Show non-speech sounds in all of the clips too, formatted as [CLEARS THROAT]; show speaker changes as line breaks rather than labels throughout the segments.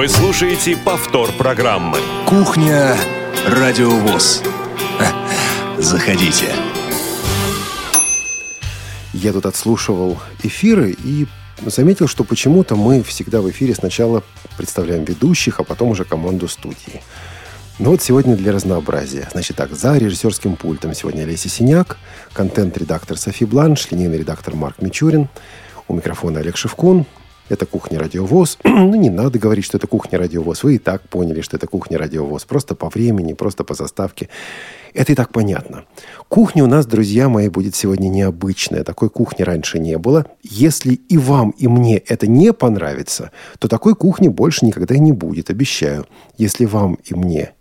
Вы слушаете повтор программы.
Кухня Радиовоз. Заходите.
Я тут отслушивал эфиры и заметил, что почему-то мы всегда в эфире сначала представляем ведущих, а потом уже команду студии. Ну вот сегодня для разнообразия. Значит так, за режиссерским пультом сегодня Олеся Синяк, контент-редактор Софи Бланш, линейный редактор Марк Мичурин, у микрофона Олег Шевкун. Это кухня Радиовоз. [CLEARS THROAT] ну, не надо говорить, что это кухня Радиовоз. Вы и так поняли, что это кухня Радиовоз. Просто по времени, просто по заставке. Это и так понятно. Кухня у нас, друзья мои, будет сегодня необычная. Такой кухни раньше не было. Если и вам, и мне это не понравится, то такой кухни больше никогда не будет, обещаю. Если вам и мне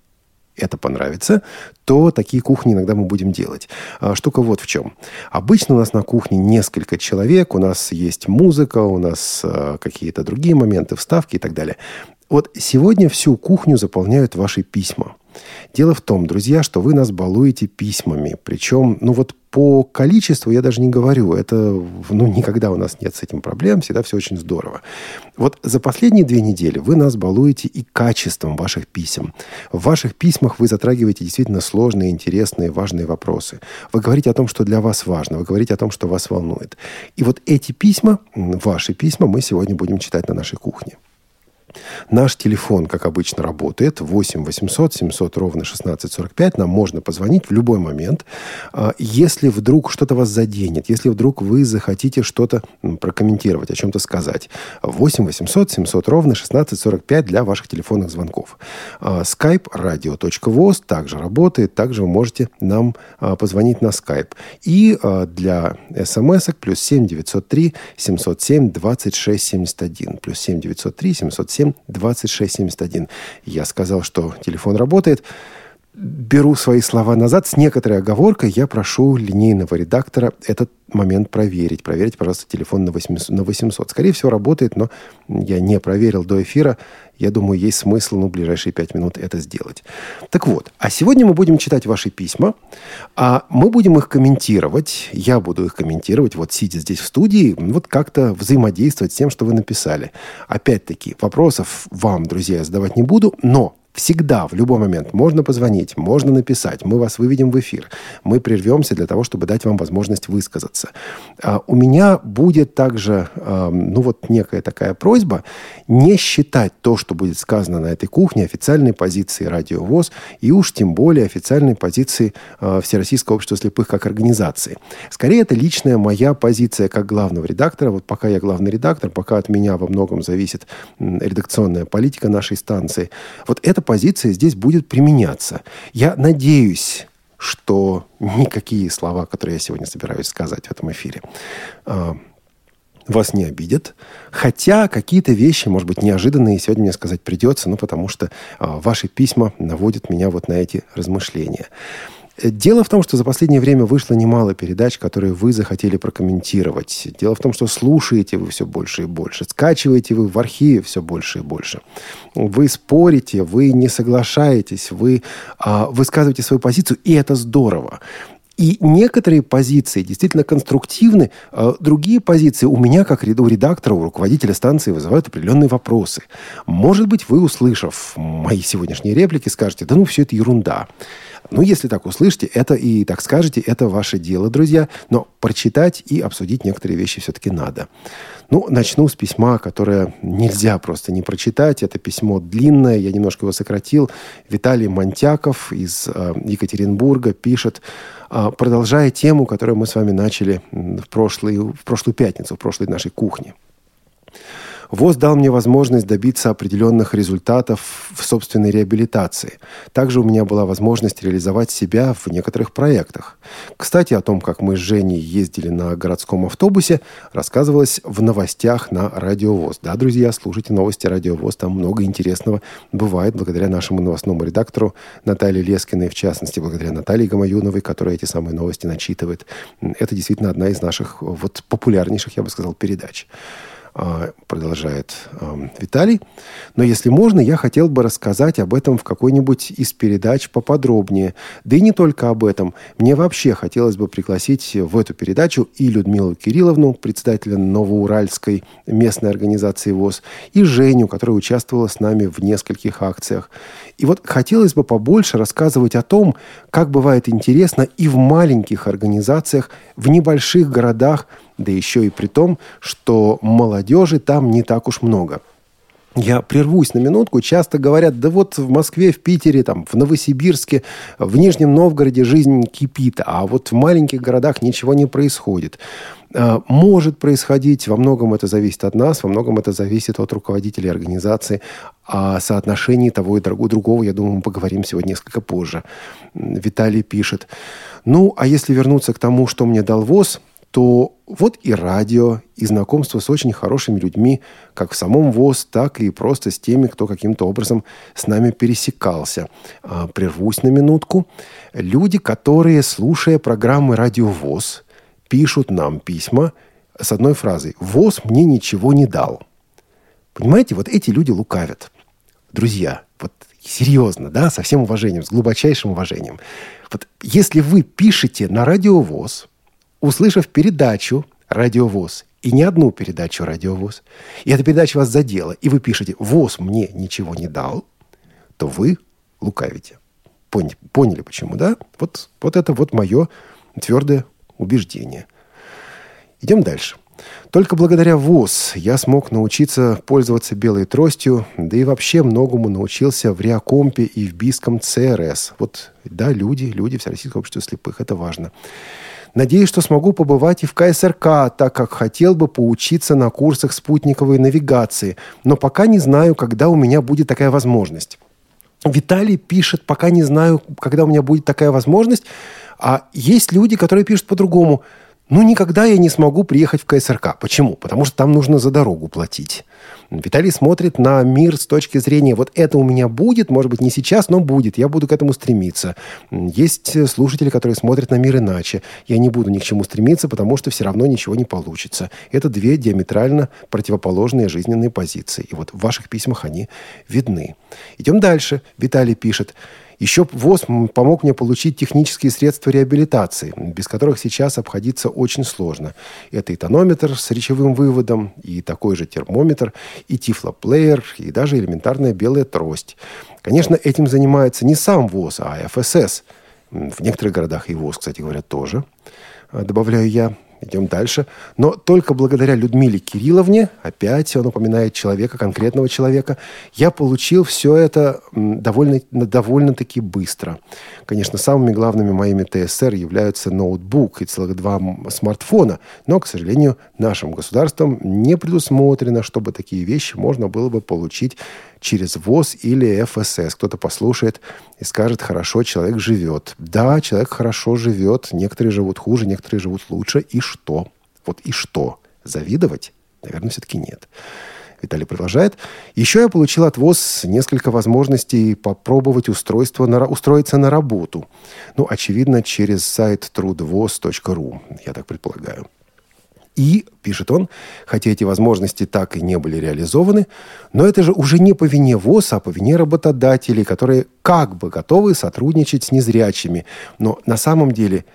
это понравится, то такие кухни иногда мы будем делать. А, штука вот в чем. Обычно у нас на кухне несколько человек, у нас есть музыка, у нас а, какие-то другие моменты, вставки и так далее. Вот сегодня всю кухню заполняют ваши письма. Дело в том, друзья, что вы нас балуете письмами. Причем, ну вот по количеству я даже не говорю. Это, ну, никогда у нас нет с этим проблем. Всегда все очень здорово. Вот за последние две недели вы нас балуете и качеством ваших писем. В ваших письмах вы затрагиваете действительно сложные, интересные, важные вопросы. Вы говорите о том, что для вас важно. Вы говорите о том, что вас волнует. И вот эти письма, ваши письма, мы сегодня будем читать на нашей кухне. Наш телефон, как обычно, работает 8 800 700 ровно 1645. Нам можно позвонить в любой момент. А, если вдруг что-то вас заденет, если вдруг вы захотите что-то прокомментировать, о чем-то сказать, 8 800 700 ровно 1645 для ваших телефонных звонков. А, skype radio.voz также работает. Также вы можете нам а, позвонить на Skype. И для смс плюс 7 903 707 26 71. Плюс 7 903 707 7 26 71. Я сказал, что телефон работает. Беру свои слова назад. С некоторой оговоркой я прошу линейного редактора этот момент проверить. Проверить, пожалуйста, телефон на 800. На 800. Скорее всего, работает, но я не проверил до эфира. Я думаю, есть смысл ну, в ближайшие пять минут это сделать. Так вот, а сегодня мы будем читать ваши письма, а мы будем их комментировать. Я буду их комментировать, вот сидя здесь в студии, вот как-то взаимодействовать с тем, что вы написали. Опять-таки, вопросов вам, друзья, задавать не буду, но Всегда, в любой момент можно позвонить, можно написать. Мы вас выведем в эфир. Мы прервемся для того, чтобы дать вам возможность высказаться. А у меня будет также, а, ну вот некая такая просьба, не считать то, что будет сказано на этой кухне, официальной позиции Радио ВОЗ и уж тем более официальной позиции а, Всероссийского общества слепых как организации. Скорее, это личная моя позиция как главного редактора. Вот пока я главный редактор, пока от меня во многом зависит редакционная политика нашей станции. Вот это позиция здесь будет применяться. Я надеюсь, что никакие слова, которые я сегодня собираюсь сказать в этом эфире, а, вас не обидят. Хотя какие-то вещи, может быть, неожиданные сегодня мне сказать придется, ну, потому что а, ваши письма наводят меня вот на эти размышления. Дело в том, что за последнее время вышло немало передач, которые вы захотели прокомментировать. Дело в том, что слушаете вы все больше и больше, скачиваете вы в архиве все больше и больше. Вы спорите, вы не соглашаетесь, вы а, высказываете свою позицию, и это здорово. И некоторые позиции действительно конструктивны, а другие позиции у меня, как у редактора, у руководителя станции, вызывают определенные вопросы. Может быть, вы, услышав мои сегодняшние реплики, скажете, да ну, все это ерунда. Ну, если так услышите, это и так скажете, это ваше дело, друзья. Но прочитать и обсудить некоторые вещи все-таки надо. Ну, начну с письма, которое нельзя просто не прочитать. Это письмо длинное, я немножко его сократил. Виталий Монтяков из э, Екатеринбурга пишет, продолжая тему, которую мы с вами начали в, прошлый, в прошлую пятницу, в прошлой нашей кухне. ВОЗ дал мне возможность добиться определенных результатов в собственной реабилитации. Также у меня была возможность реализовать себя в некоторых проектах. Кстати, о том, как мы с Женей ездили на городском автобусе, рассказывалось в новостях на Радио ВОЗ. Да, друзья, слушайте новости Радио ВОЗ, там много интересного бывает благодаря нашему новостному редактору Наталье Лескиной, в частности, благодаря Наталье Гамаюновой, которая эти самые новости начитывает. Это действительно одна из наших вот популярнейших, я бы сказал, передач. А, продолжает э, Виталий. Но если можно, я хотел бы рассказать об этом в какой-нибудь из передач поподробнее. Да и не только об этом. Мне вообще хотелось бы пригласить в эту передачу и Людмилу Кирилловну, председателя Новоуральской местной организации ВОЗ, и Женю, которая участвовала с нами в нескольких акциях. И вот хотелось бы побольше рассказывать о том, как бывает интересно и в маленьких организациях, в небольших городах, да еще и при том, что молодежи там не так уж много. Я прервусь на минутку. Часто говорят, да вот в Москве, в Питере, там, в Новосибирске, в Нижнем Новгороде жизнь кипит, а вот в маленьких городах ничего не происходит. А, может происходить, во многом это зависит от нас, во многом это зависит от руководителей организации. О соотношении того и другого, я думаю, мы поговорим сегодня несколько позже. Виталий пишет. Ну, а если вернуться к тому, что мне дал ВОЗ, то вот и радио, и знакомство с очень хорошими людьми, как в самом ВОЗ, так и просто с теми, кто каким-то образом с нами пересекался. А, прервусь на минутку. Люди, которые, слушая программы «Радио ВОЗ», пишут нам письма с одной фразой «ВОЗ мне ничего не дал». Понимаете, вот эти люди лукавят. Друзья, вот серьезно, да, со всем уважением, с глубочайшим уважением. Вот если вы пишете на радио ВОЗ, услышав передачу «Радиовоз», и не одну передачу «Радиовоз», и эта передача вас задела, и вы пишете «ВОЗ мне ничего не дал», то вы лукавите. Поняли, поняли почему, да? Вот, вот это вот мое твердое убеждение. Идем дальше. Только благодаря ВОЗ я смог научиться пользоваться белой тростью, да и вообще многому научился в Реакомпе и в Биском ЦРС. Вот, да, люди, люди, Всероссийское общество слепых, это важно. Надеюсь, что смогу побывать и в КСРК, так как хотел бы поучиться на курсах спутниковой навигации, но пока не знаю, когда у меня будет такая возможность. Виталий пишет, пока не знаю, когда у меня будет такая возможность, а есть люди, которые пишут по-другому – ну, никогда я не смогу приехать в КСРК. Почему? Потому что там нужно за дорогу платить. Виталий смотрит на мир с точки зрения, вот это у меня будет, может быть, не сейчас, но будет. Я буду к этому стремиться. Есть слушатели, которые смотрят на мир иначе. Я не буду ни к чему стремиться, потому что все равно ничего не получится. Это две диаметрально противоположные жизненные позиции. И вот в ваших письмах они видны. Идем дальше. Виталий пишет. Еще ВОЗ помог мне получить технические средства реабилитации, без которых сейчас обходиться очень сложно. Это и тонометр с речевым выводом, и такой же термометр, и тифлоплеер, и даже элементарная белая трость. Конечно, этим занимается не сам ВОЗ, а ФСС. В некоторых городах и ВОЗ, кстати говоря, тоже, добавляю я. Идем дальше. Но только благодаря Людмиле Кирилловне, опять он упоминает человека, конкретного человека, я получил все это довольно, довольно-таки быстро. Конечно, самыми главными моими ТСР являются ноутбук и целых два смартфона, но, к сожалению, нашим государством не предусмотрено, чтобы такие вещи можно было бы получить через ВОЗ или ФСС. Кто-то послушает и скажет, хорошо, человек живет. Да, человек хорошо живет, некоторые живут хуже, некоторые живут лучше. И что? Вот и что? Завидовать? Наверное, все-таки нет. Виталий продолжает. Еще я получил от ВОЗ несколько возможностей попробовать устройство на, устроиться на работу. Ну, очевидно, через сайт трудвоз.ру, я так предполагаю. И, пишет он, хотя эти возможности так и не были реализованы, но это же уже не по вине ВОЗ, а по вине работодателей, которые как бы готовы сотрудничать с незрячими, но на самом деле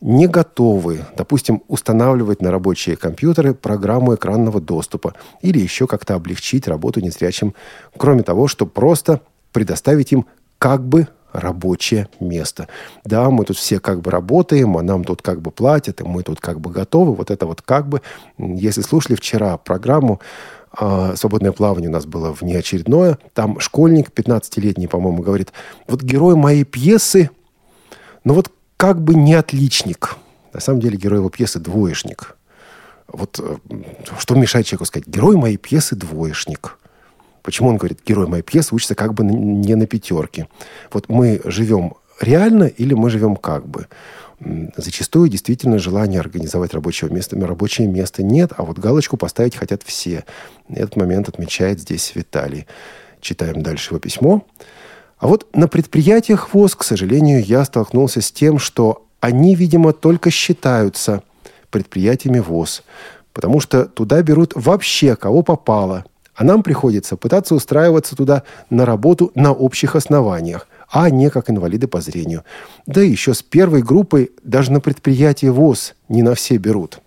не готовы, допустим, устанавливать на рабочие компьютеры программу экранного доступа или еще как-то облегчить работу незрячим, кроме того, что просто предоставить им как бы рабочее место. Да, мы тут все как бы работаем, а нам тут как бы платят, и мы тут как бы готовы. Вот это вот как бы. Если слушали вчера программу а, «Свободное плавание» у нас было внеочередное, там школьник, 15-летний, по-моему, говорит, вот герой моей пьесы, ну вот как бы не отличник. На самом деле герой его пьесы двоечник. Вот э, что мешает человеку сказать, герой моей пьесы двоечник – Почему он говорит, герой моей пьесы учится как бы не на пятерке. Вот мы живем реально или мы живем как бы. Зачастую действительно желание организовать рабочее место, рабочее место нет, а вот галочку поставить хотят все. Этот момент отмечает здесь Виталий. Читаем дальше его письмо. А вот на предприятиях ВОЗ, к сожалению, я столкнулся с тем, что они, видимо, только считаются предприятиями ВОЗ, потому что туда берут вообще кого попало – А нам приходится пытаться устраиваться туда на работу на общих основаниях, а не как инвалиды по зрению. Да еще с первой группой даже на предприятие ВОЗ не на все берут.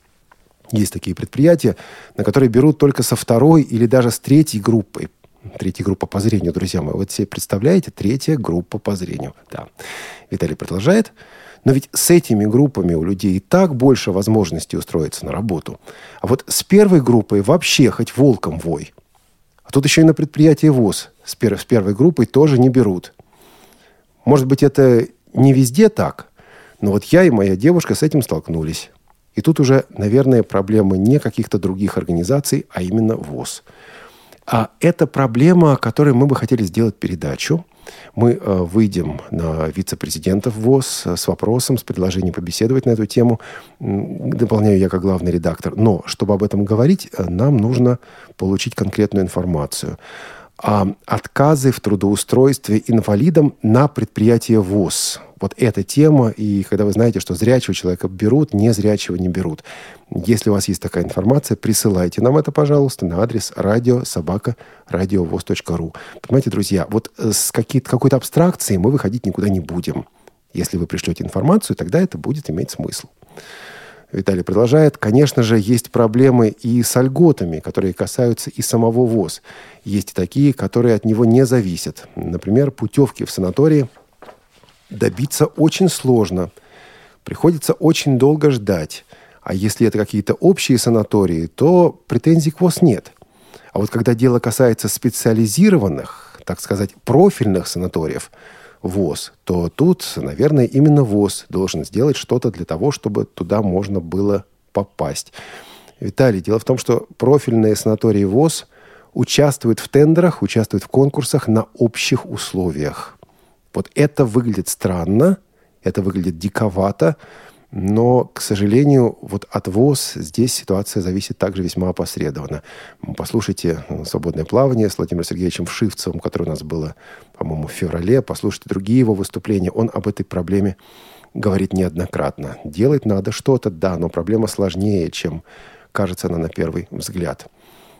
Есть такие предприятия, на которые берут только со второй или даже с третьей группой. Третья группа по зрению, друзья мои. Вот себе представляете, третья группа по зрению. Да. Виталий продолжает. Но ведь с этими группами у людей и так больше возможностей устроиться на работу. А вот с первой группой вообще хоть волком вой. А тут еще и на предприятие ВОЗ с, пер- с первой группой тоже не берут. Может быть, это не везде так, но вот я и моя девушка с этим столкнулись. И тут уже, наверное, проблема не каких-то других организаций, а именно ВОЗ. А это проблема, о которой мы бы хотели сделать передачу – мы э, выйдем на вице-президентов ВОЗ с вопросом, с предложением побеседовать на эту тему. Дополняю я как главный редактор. Но, чтобы об этом говорить, э, нам нужно получить конкретную информацию а, отказы в трудоустройстве инвалидам на предприятие ВОЗ. Вот эта тема, и когда вы знаете, что зрячего человека берут, незрячего не берут. Если у вас есть такая информация, присылайте нам это, пожалуйста, на адрес радио собака радиовоз.ру. Понимаете, друзья, вот э, с какой-то абстракцией мы выходить никуда не будем. Если вы пришлете информацию, тогда это будет иметь смысл. Виталий продолжает. Конечно же, есть проблемы и с льготами, которые касаются и самого ВОЗ. Есть и такие, которые от него не зависят. Например, путевки в санатории добиться очень сложно. Приходится очень долго ждать. А если это какие-то общие санатории, то претензий к ВОЗ нет. А вот когда дело касается специализированных, так сказать, профильных санаториев – ВОЗ, то тут, наверное, именно ВОЗ должен сделать что-то для того, чтобы туда можно было попасть. Виталий, дело в том, что профильные санатории ВОЗ участвуют в тендерах, участвуют в конкурсах на общих условиях. Вот это выглядит странно, это выглядит диковато, но, к сожалению, вот от ВОЗ здесь ситуация зависит также весьма опосредованно. Послушайте «Свободное плавание» с Владимиром Сергеевичем Вшивцевым, которое у нас было, по-моему, в феврале. Послушайте другие его выступления. Он об этой проблеме говорит неоднократно. Делать надо что-то, да, но проблема сложнее, чем кажется она на первый взгляд.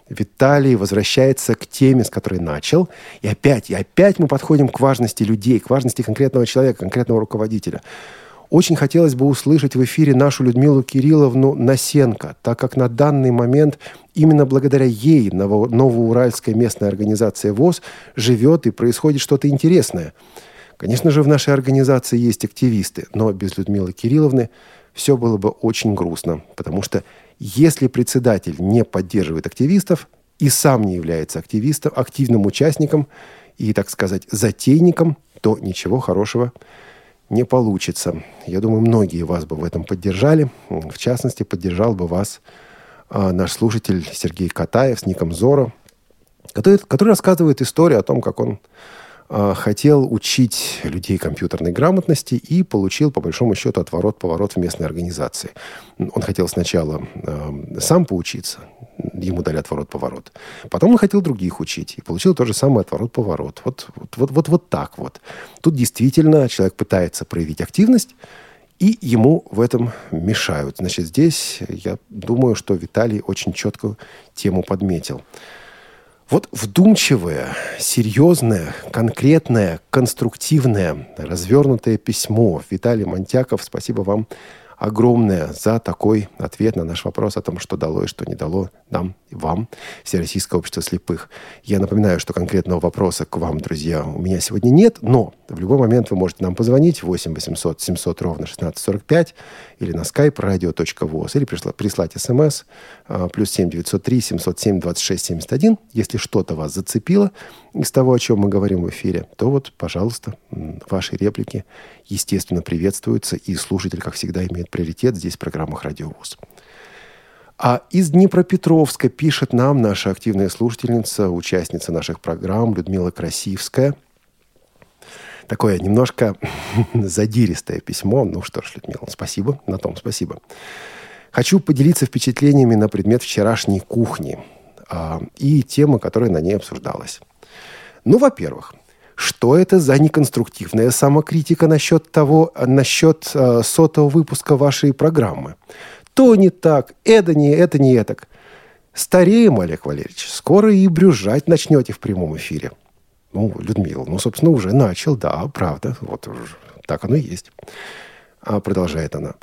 Виталий возвращается к теме, с которой начал. И опять, и опять мы подходим к важности людей, к важности конкретного человека, конкретного руководителя – очень хотелось бы услышать в эфире нашу Людмилу Кирилловну Насенко, так как на данный момент именно благодаря ей Новоуральская местная организация ВОЗ живет и происходит что-то интересное. Конечно же, в нашей организации есть активисты, но без Людмилы Кирилловны все было бы очень грустно, потому что если председатель не поддерживает активистов и сам не является активистом, активным участником и, так сказать, затейником, то ничего хорошего не не получится. Я думаю, многие вас бы в этом поддержали. В частности, поддержал бы вас э, наш слушатель Сергей Катаев с ником Зоро, который, который рассказывает историю о том, как он хотел учить людей компьютерной грамотности и получил, по большому счету, отворот-поворот в местной организации. Он хотел сначала э, сам поучиться, ему дали отворот-поворот. Потом он хотел других учить и получил тот же самый отворот-поворот. Вот, вот, вот, вот, вот так вот. Тут действительно человек пытается проявить активность, и ему в этом мешают. Значит, здесь я думаю, что Виталий очень четко тему подметил. Вот вдумчивое, серьезное, конкретное, конструктивное, развернутое письмо. Виталий Монтяков, спасибо вам огромное за такой ответ на наш вопрос о том, что дало и что не дало нам вам, Всероссийское общество слепых. Я напоминаю, что конкретного вопроса к вам, друзья, у меня сегодня нет, но в любой момент вы можете нам позвонить 8 800 700 ровно 1645 или на skype radio.voz или прислать, прислать смс а, плюс 7 903 707 26 71. Если что-то вас зацепило из того, о чем мы говорим в эфире, то вот, пожалуйста, ваши реплики, естественно, приветствуются, и слушатель, как всегда, имеет приоритет здесь в программах «Радио ВОЗ». А из Днепропетровска пишет нам наша активная слушательница, участница наших программ Людмила Красивская. Такое немножко [LAUGHS] задиристое письмо. Ну что ж, Людмила, спасибо. На том спасибо. Хочу поделиться впечатлениями на предмет вчерашней кухни а, и темы, которая на ней обсуждалась. Ну, во-первых, что это за неконструктивная самокритика насчет того, насчет э, сотого выпуска вашей программы? То не так, это не, это не так. Стареем, Олег Валерьевич. Скоро и брюзжать начнете в прямом эфире. Ну, Людмила, ну, собственно, уже начал, да, правда. Вот так оно и есть. А продолжает она.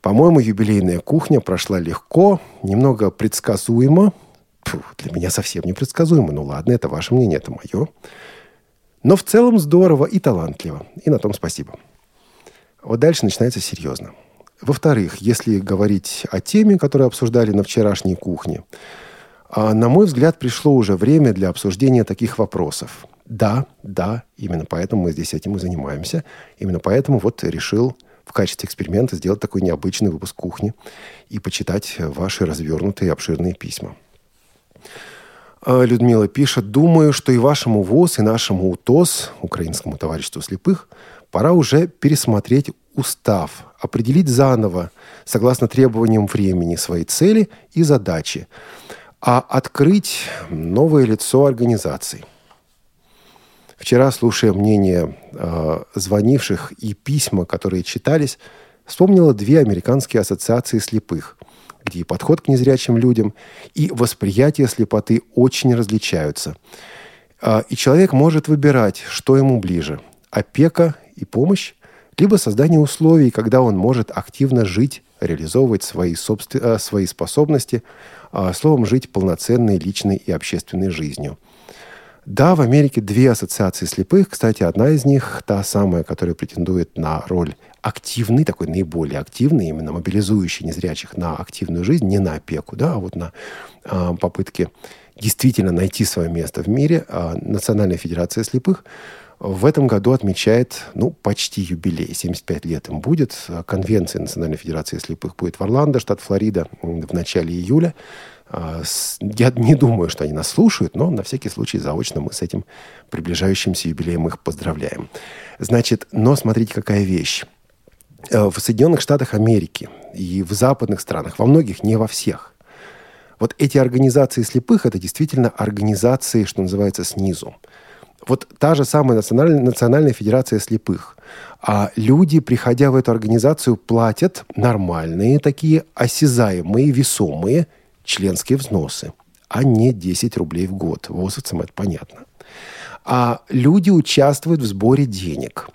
По-моему, юбилейная кухня прошла легко, немного предсказуемо. Фу, для меня совсем не предсказуемо. Ну ладно, это ваше мнение, это мое. Но в целом здорово и талантливо. И на том спасибо. Вот дальше начинается серьезно. Во-вторых, если говорить о теме, которую обсуждали на вчерашней кухне, а, на мой взгляд, пришло уже время для обсуждения таких вопросов. Да, да, именно поэтому мы здесь этим и занимаемся. Именно поэтому вот решил в качестве эксперимента сделать такой необычный выпуск кухни и почитать ваши развернутые обширные письма. А, Людмила пишет, думаю, что и вашему ВОЗ, и нашему УТОС, Украинскому товариществу слепых, пора уже пересмотреть устав, определить заново, согласно требованиям времени, свои цели и задачи, а открыть новое лицо организации. Вчера, слушая мнение э, звонивших и письма, которые читались, вспомнила две американские ассоциации слепых, где и подход к незрячим людям, и восприятие слепоты очень различаются. Э, и человек может выбирать, что ему ближе – опека и помощь либо создание условий, когда он может активно жить, реализовывать свои, собствен... Э, свои способности, а, словом, жить полноценной личной и общественной жизнью. Да, в Америке две ассоциации слепых. Кстати, одна из них, та самая, которая претендует на роль активный, такой наиболее активный, именно мобилизующий незрячих на активную жизнь, не на опеку, да, а вот на э, попытки действительно найти свое место в мире. Э, Национальная федерация слепых – в этом году отмечает, ну, почти юбилей. 75 лет им будет. Конвенция Национальной Федерации слепых будет в Орландо, штат Флорида, в начале июля. А, я не думаю, что они нас слушают, но на всякий случай заочно мы с этим приближающимся юбилеем их поздравляем. Значит, но смотрите, какая вещь. Э, в Соединенных Штатах Америки и в западных странах, во многих, не во всех, вот эти организации слепых – это действительно организации, что называется, снизу вот та же самая национальная, национальная федерация слепых. А люди, приходя в эту организацию, платят нормальные такие осязаемые, весомые членские взносы, а не 10 рублей в год. ВОСовцам это понятно. А люди участвуют в сборе денег.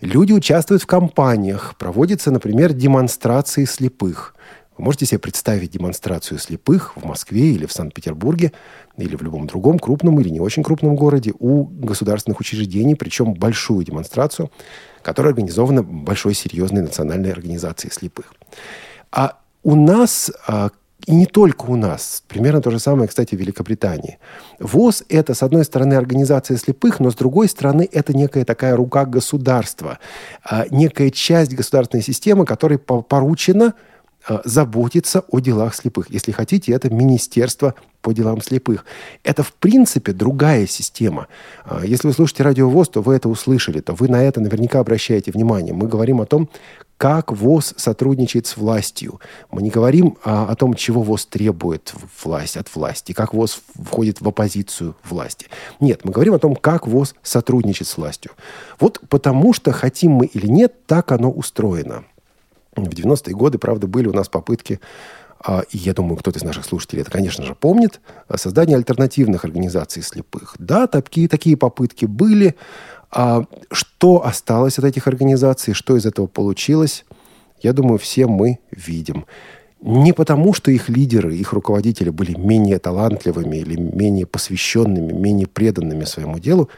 Люди участвуют в кампаниях. Проводятся, например, демонстрации слепых. Вы можете себе представить демонстрацию слепых в Москве или в Санкт-Петербурге или в любом другом крупном или не очень крупном городе у государственных учреждений, причем большую демонстрацию, которая организована большой серьезной национальной организацией слепых. А у нас а, и не только у нас. Примерно то же самое, кстати, в Великобритании. ВОЗ – это, с одной стороны, организация слепых, но с другой стороны, это некая такая рука государства, а, некая часть государственной системы, которой поручена Э, заботиться о делах слепых. Если хотите, это Министерство по делам слепых. Это, в принципе, другая система. Э, если вы слушаете радио ВОЗ, то вы это услышали, то вы на это наверняка обращаете внимание. Мы говорим о том, как ВОЗ сотрудничает с властью. Мы не говорим о, о том, чего ВОЗ требует власть от власти, как ВОЗ входит в оппозицию власти. Нет, мы говорим о том, как ВОЗ сотрудничает с властью. Вот потому что, хотим мы или нет, так оно устроено. В 90-е годы, правда, были у нас попытки а, и я думаю, кто-то из наших слушателей это, конечно же, помнит, создание альтернативных организаций слепых. Да, такие, такие попытки были. А что осталось от этих организаций, что из этого получилось, я думаю, все мы видим. Не потому, что их лидеры, их руководители были менее талантливыми или менее посвященными, менее преданными своему делу,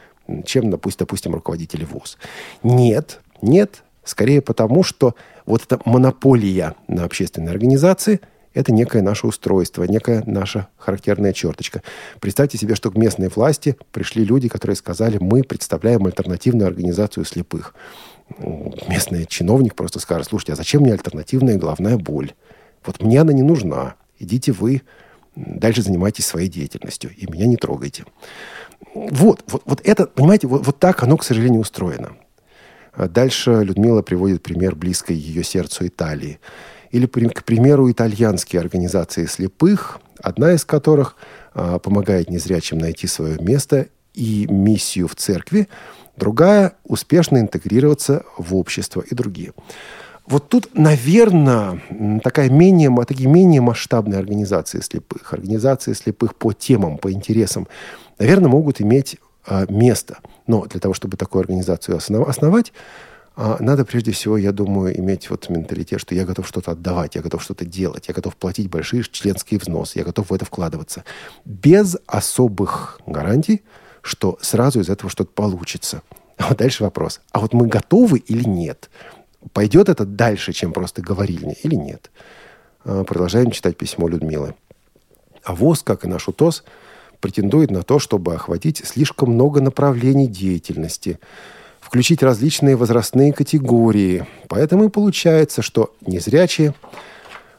чем, допустим, руководители ВОЗ. Нет, нет, скорее потому, что вот эта монополия на общественные организации – это некое наше устройство, некая наша характерная черточка. Представьте себе, что к местной власти пришли люди, которые сказали, мы представляем альтернативную организацию слепых. Местный чиновник просто скажет, слушайте, а зачем мне альтернативная головная боль? Вот мне она не нужна. Идите вы дальше занимайтесь своей деятельностью, и меня не трогайте. Вот, вот, вот это, понимаете, вот, вот так оно, к сожалению, устроено. Дальше Людмила приводит пример близкой ее сердцу Италии. Или, к примеру, итальянские организации слепых, одна из которых а, помогает незрячим найти свое место и миссию в церкви, другая – успешно интегрироваться в общество и другие. вот тут, наверное, такая менее, такие менее масштабные организации слепых, организации слепых по темам, по интересам, наверное, могут иметь а, место. Но для того, чтобы такую организацию основать, надо прежде всего, я думаю, иметь вот менталитет, что я готов что-то отдавать, я готов что-то делать, я готов платить большие членские взносы, я готов в это вкладываться. Без особых гарантий, что сразу из этого что-то получится. А вот дальше вопрос. А вот мы готовы или нет? Пойдет это дальше, чем просто говорильня или нет? А, продолжаем читать письмо Людмилы. А ВОЗ, как и наш УТОС, претендует на то, чтобы охватить слишком много направлений деятельности – включить различные возрастные категории. Поэтому и получается, что незрячие,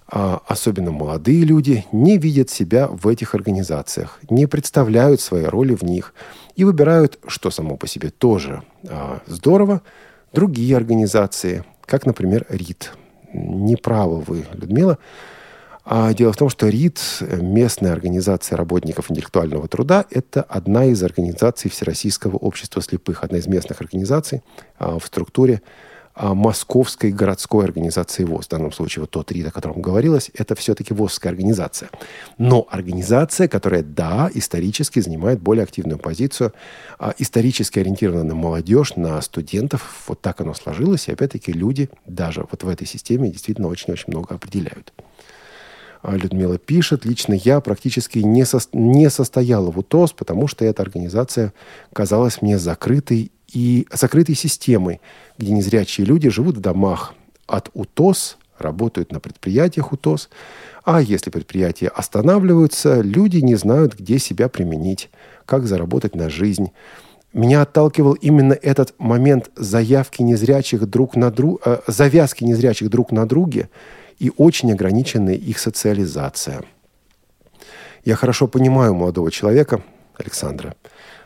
а особенно молодые люди, не видят себя в этих организациях, не представляют свои роли в них и выбирают, что само по себе тоже а, здорово, другие организации, как, например, РИД. Неправы вы, Людмила. А дело в том, что РИД, местная организация работников интеллектуального труда, это одна из организаций Всероссийского общества слепых, одна из местных организаций а, в структуре а, Московской городской организации ВОЗ. В данном случае вот тот РИД, о котором говорилось, это все-таки ВОЗская организация. Но организация, которая, да, исторически занимает более активную позицию, а, исторически ориентирована на молодежь, на студентов. Вот так оно сложилось. И опять-таки люди даже вот в этой системе действительно очень-очень много определяют. А Людмила пишет, лично я практически не, со, не состояла в УТОС, потому что эта организация казалась мне закрытой и закрытой системой, где незрячие люди живут в домах от УТОС, работают на предприятиях УТОС, а если предприятия останавливаются, люди не знают, где себя применить, как заработать на жизнь. Меня отталкивал именно этот момент заявки незрячих друг на друг, э, завязки незрячих друг на друге – и очень ограниченная их социализация. Я хорошо понимаю молодого человека, Александра,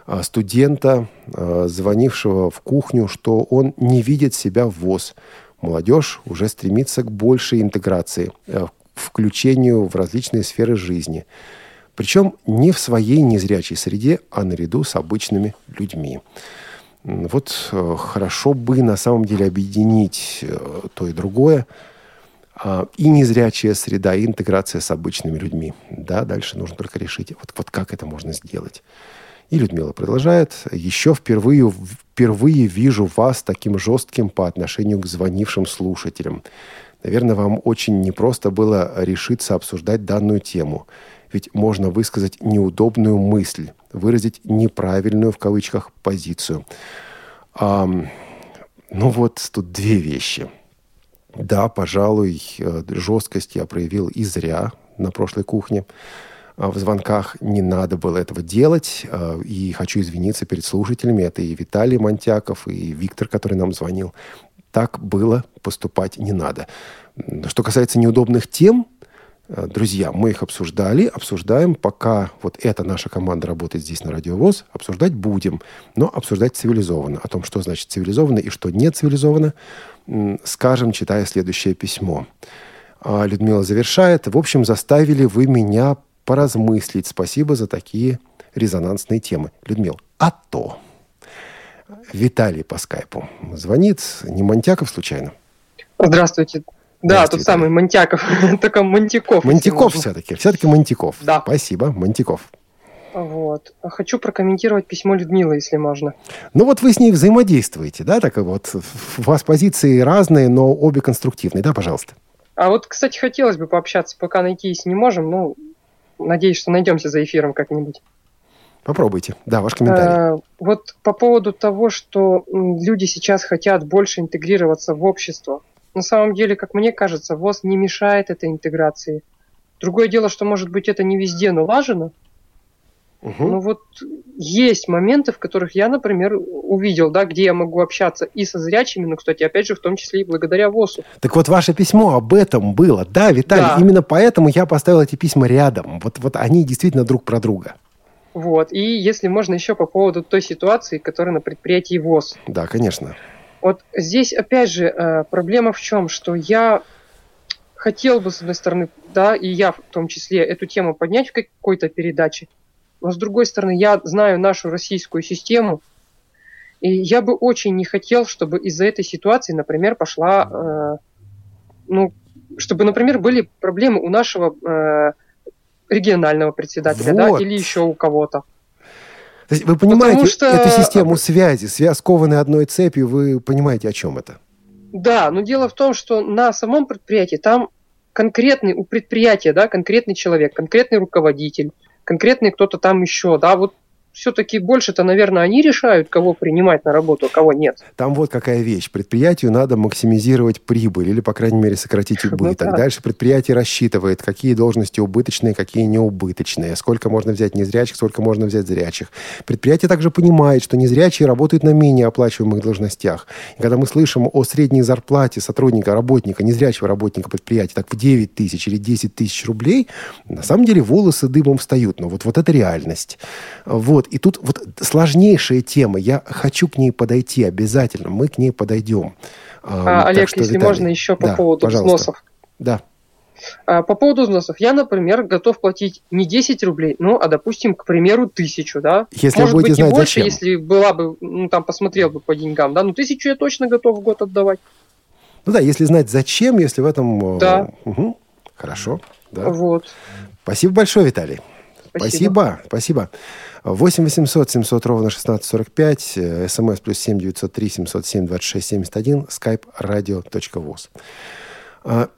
а, студента, а, звонившего в кухню, что он не видит себя в ВОЗ. Молодежь уже стремится к большей интеграции, а, включению в различные сферы жизни. Причем не в своей незрячей среде, а наряду с обычными людьми. Вот хорошо бы на самом деле объединить э, то и другое – и незрячая среда, и интеграция с обычными людьми. Да, дальше нужно только решить, вот, вот как это можно сделать. И Людмила продолжает. Еще впервые, впервые вижу вас таким жестким по отношению к звонившим слушателям. Наверное, вам очень непросто было решиться обсуждать данную тему. Ведь можно высказать неудобную мысль, выразить неправильную, в кавычках, позицию. А, ну вот тут две вещи – да, пожалуй, э, жесткость я проявил и зря на прошлой кухне. А в звонках не надо было этого делать. Э, и хочу извиниться перед слушателями. Это и Виталий Монтяков, и Виктор, который нам звонил. Так было поступать не надо. Что касается неудобных тем, друзья, мы их обсуждали, обсуждаем, пока вот эта наша команда работает здесь на Радиовоз, обсуждать будем, но обсуждать цивилизованно. О том, что значит цивилизованно и что не цивилизованно, скажем, читая следующее письмо. А, Людмила завершает. В общем, заставили вы меня поразмыслить. Спасибо за такие резонансные темы. Людмил, а то. Виталий по скайпу звонит. Не Монтяков случайно?
Здравствуйте. Да, тот самый Монтяков, [LAUGHS] только Монтиков.
Монтиков все-таки, все-таки Монтиков. Да. Спасибо, Монтиков.
Вот. Хочу прокомментировать письмо Людмилы, если можно.
Ну вот вы с ней взаимодействуете, да? Так вот, у вас позиции разные, но обе конструктивные, да, пожалуйста?
А вот, кстати, хотелось бы пообщаться, пока найтись не можем, ну, надеюсь, что найдемся за эфиром как-нибудь.
Попробуйте. Да, ваш комментарий.
А, вот по поводу того, что люди сейчас хотят больше интегрироваться в общество на самом деле, как мне кажется, ВОЗ не мешает этой интеграции. Другое дело, что, может быть, это не везде налажено. Угу. Но вот есть моменты, в которых я, например, увидел, да, где я могу общаться и со зрячими, но, кстати, опять же, в том числе и благодаря ВОЗу.
Так вот, ваше письмо об этом было, да, Виталий? Да. Именно поэтому я поставил эти письма рядом. Вот, вот они действительно друг про друга.
Вот. И если можно еще по поводу той ситуации, которая на предприятии ВОЗ.
Да, конечно.
Вот здесь, опять же, э, проблема в чем, что я хотел бы, с одной стороны, да, и я в том числе, эту тему поднять в какой-то передаче, но с другой стороны, я знаю нашу российскую систему, и я бы очень не хотел, чтобы из-за этой ситуации, например, пошла э, ну, чтобы, например, были проблемы у нашего э, регионального председателя, вот. да, или еще у кого-то.
То есть вы понимаете что... эту систему связи, связь скованной одной цепью, вы понимаете, о чем это?
Да, но дело в том, что на самом предприятии там конкретный у предприятия, да, конкретный человек, конкретный руководитель, конкретный кто-то там еще, да, вот все-таки больше-то, наверное, они решают, кого принимать на работу, а кого нет.
Там вот какая вещь. Предприятию надо максимизировать прибыль или, по крайней мере, сократить [LAUGHS] ну убыток. Ну, Дальше предприятие рассчитывает, какие должности убыточные, какие неубыточные, сколько можно взять незрячих, сколько можно взять зрячих. Предприятие также понимает, что незрячие работают на менее оплачиваемых должностях. И когда мы слышим о средней зарплате сотрудника, работника, незрячего работника предприятия, так в 9 тысяч или 10 тысяч рублей, на самом деле волосы дымом встают. Но вот, вот это реальность. Вот. Вот, и тут вот сложнейшая тема. Я хочу к ней подойти обязательно. Мы к ней подойдем.
А, так Олег, что, если Виталий, можно, еще по да, поводу пожалуйста. взносов.
Да.
А, по поводу взносов. Я, например, готов платить не 10 рублей, ну, а, допустим, к примеру, тысячу, да?
Если Может быть, знать, и больше, зачем.
если была бы, ну, там, посмотрел бы по деньгам, да? Ну, тысячу я точно готов в год отдавать.
Ну да, если знать зачем, если в этом...
Э, да.
Угу. Хорошо. Да.
Вот.
Спасибо большое, Виталий. Спасибо. Спасибо. 8 800 700 ровно 1645, смс плюс 7 903 707 26 71, skype radio.voz.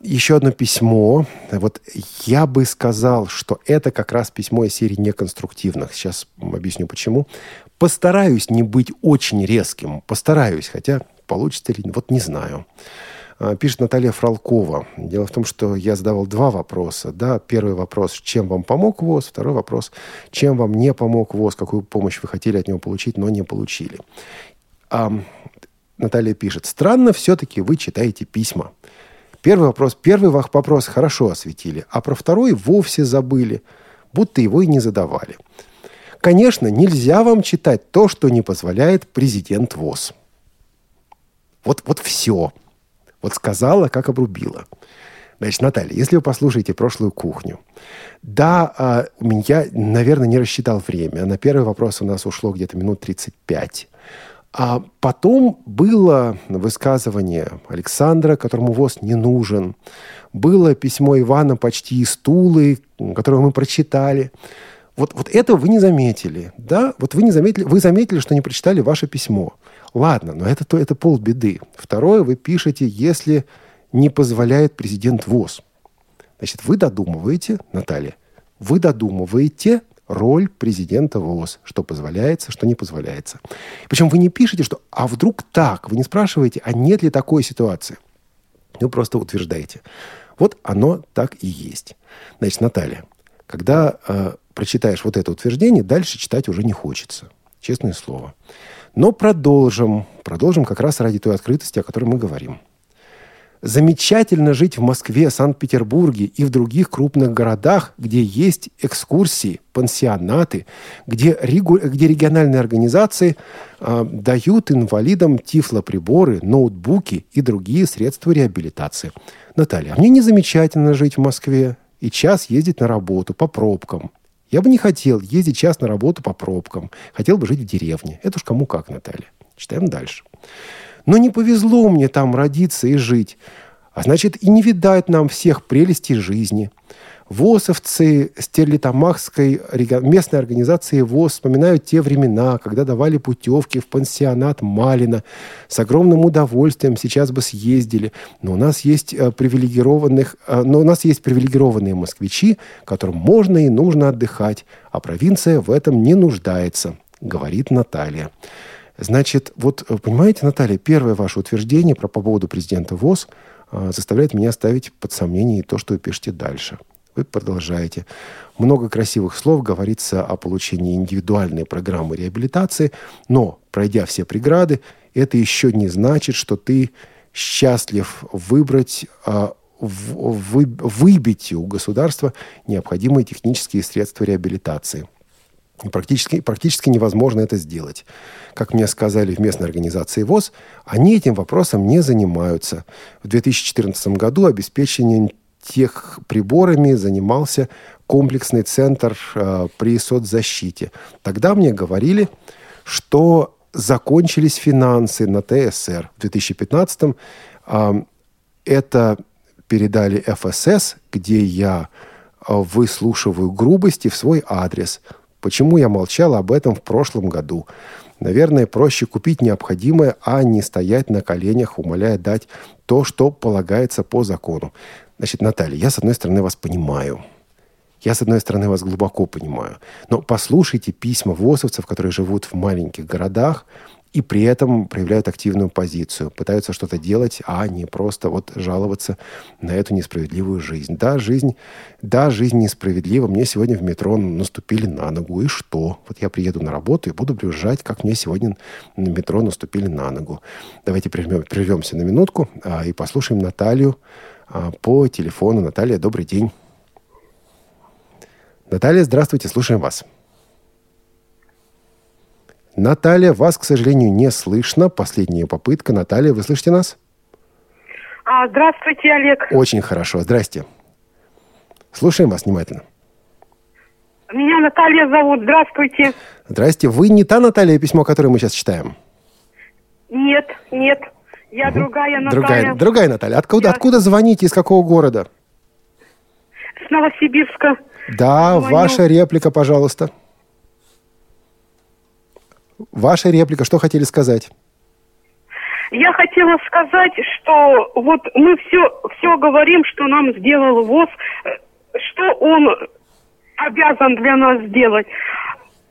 Еще одно письмо. Вот я бы сказал, что это как раз письмо из серии неконструктивных. Сейчас объясню почему. Постараюсь не быть очень резким. Постараюсь, хотя получится ли, вот не знаю. А, пишет Наталья Фролкова. Дело в том, что я задавал два вопроса. Да? Первый вопрос, чем вам помог ВОЗ? Второй вопрос, чем вам не помог ВОЗ? Какую помощь вы хотели от него получить, но не получили? А, Наталья пишет, странно все-таки вы читаете письма. Первый вопрос, первый вопрос хорошо осветили, а про второй вовсе забыли, будто его и не задавали. Конечно, нельзя вам читать то, что не позволяет президент ВОЗ. Вот, вот все. Вот сказала, как обрубила. Значит, Наталья, если вы послушаете прошлую кухню, да, а, я, наверное, не рассчитал время. На первый вопрос у нас ушло где-то минут 35. А потом было высказывание Александра, которому ВОЗ не нужен. Было письмо Ивана почти из Тулы, которое мы прочитали. Вот, вот этого вы не заметили, да? Вот вы не заметили, вы заметили, что не прочитали ваше письмо. Ладно, но это, то, это полбеды. Второе, вы пишете, если не позволяет президент ВОЗ. Значит, вы додумываете, Наталья, вы додумываете роль президента ВОЗ, что позволяется, что не позволяется. Причем вы не пишете, что «а вдруг так?», вы не спрашиваете, а нет ли такой ситуации. Вы просто утверждаете. Вот оно так и есть. Значит, Наталья, когда э, прочитаешь вот это утверждение, дальше читать уже не хочется. Честное слово. Но продолжим. Продолжим как раз ради той открытости, о которой мы говорим. Замечательно жить в Москве, Санкт-Петербурге и в других крупных городах, где есть экскурсии, пансионаты, где, регу... где региональные организации э, дают инвалидам тифлоприборы, ноутбуки и другие средства реабилитации. Наталья, а мне не замечательно жить в Москве и час ездить на работу по пробкам. Я бы не хотел ездить час на работу по пробкам. Хотел бы жить в деревне. Это уж кому как, Наталья. Читаем дальше. Но не повезло мне там родиться и жить. А значит, и не видать нам всех прелестей жизни – ВОСовцы Стерлитамахской местной организации ВОЗ вспоминают те времена, когда давали путевки в пансионат Малина. С огромным удовольствием сейчас бы съездили. Но у нас есть э, привилегированных, э, но у нас есть привилегированные москвичи, которым можно и нужно отдыхать, а провинция в этом не нуждается, говорит Наталья. Значит, вот э, понимаете, Наталья, первое ваше утверждение про по поводу президента ВОЗ заставляет меня ставить под сомнение то, что вы пишете дальше. Вы продолжаете. Много красивых слов говорится о получении индивидуальной программы реабилитации, но, пройдя все преграды, это еще не значит, что ты счастлив выбрать, а, вы, выбить у государства необходимые технические средства реабилитации. практически, практически невозможно это сделать. Как мне сказали в местной организации ВОЗ, они этим вопросом не занимаются. В 2014 году обеспечение тех приборами занимался комплексный центр э, при соцзащите. Тогда мне говорили, что закончились финансы на ТСР. В 2015 э, это передали ФСС, где я э, выслушиваю грубости в свой адрес. Почему я молчал об этом в прошлом году? Наверное, проще купить необходимое, а не стоять на коленях, умоляя дать то, что полагается по закону. Значит, Наталья, я, с одной стороны, вас понимаю. Я, с одной стороны, вас глубоко понимаю. Но послушайте письма ВОСовцев, которые живут в маленьких городах, и при этом проявляют активную позицию, пытаются что-то делать, а не просто вот жаловаться на эту несправедливую жизнь. Да, жизнь, да, жизнь несправедлива. Мне сегодня в метро наступили на ногу. И что? Вот я приеду на работу и буду брюзжать, как мне сегодня на метро наступили на ногу. Давайте прервем, прервемся на минутку а, и послушаем Наталью по телефону. Наталья, добрый день. Наталья, здравствуйте, слушаем вас. Наталья, вас, к сожалению, не слышно. Последняя попытка. Наталья, вы слышите нас?
А, здравствуйте, Олег.
Очень хорошо. Здрасте. Слушаем вас внимательно.
Меня Наталья зовут. Здравствуйте.
Здрасте. Вы не та Наталья, письмо, которое мы сейчас читаем?
Нет, нет. Я угу. другая Наталья.
Другая, другая Наталья. Откуда, Я... откуда звоните? Из какого города?
С Новосибирска.
Да, Звоню. ваша реплика, пожалуйста. Ваша реплика, что хотели сказать?
Я хотела сказать, что вот мы все, все говорим, что нам сделал ВОЗ, что он обязан для нас сделать.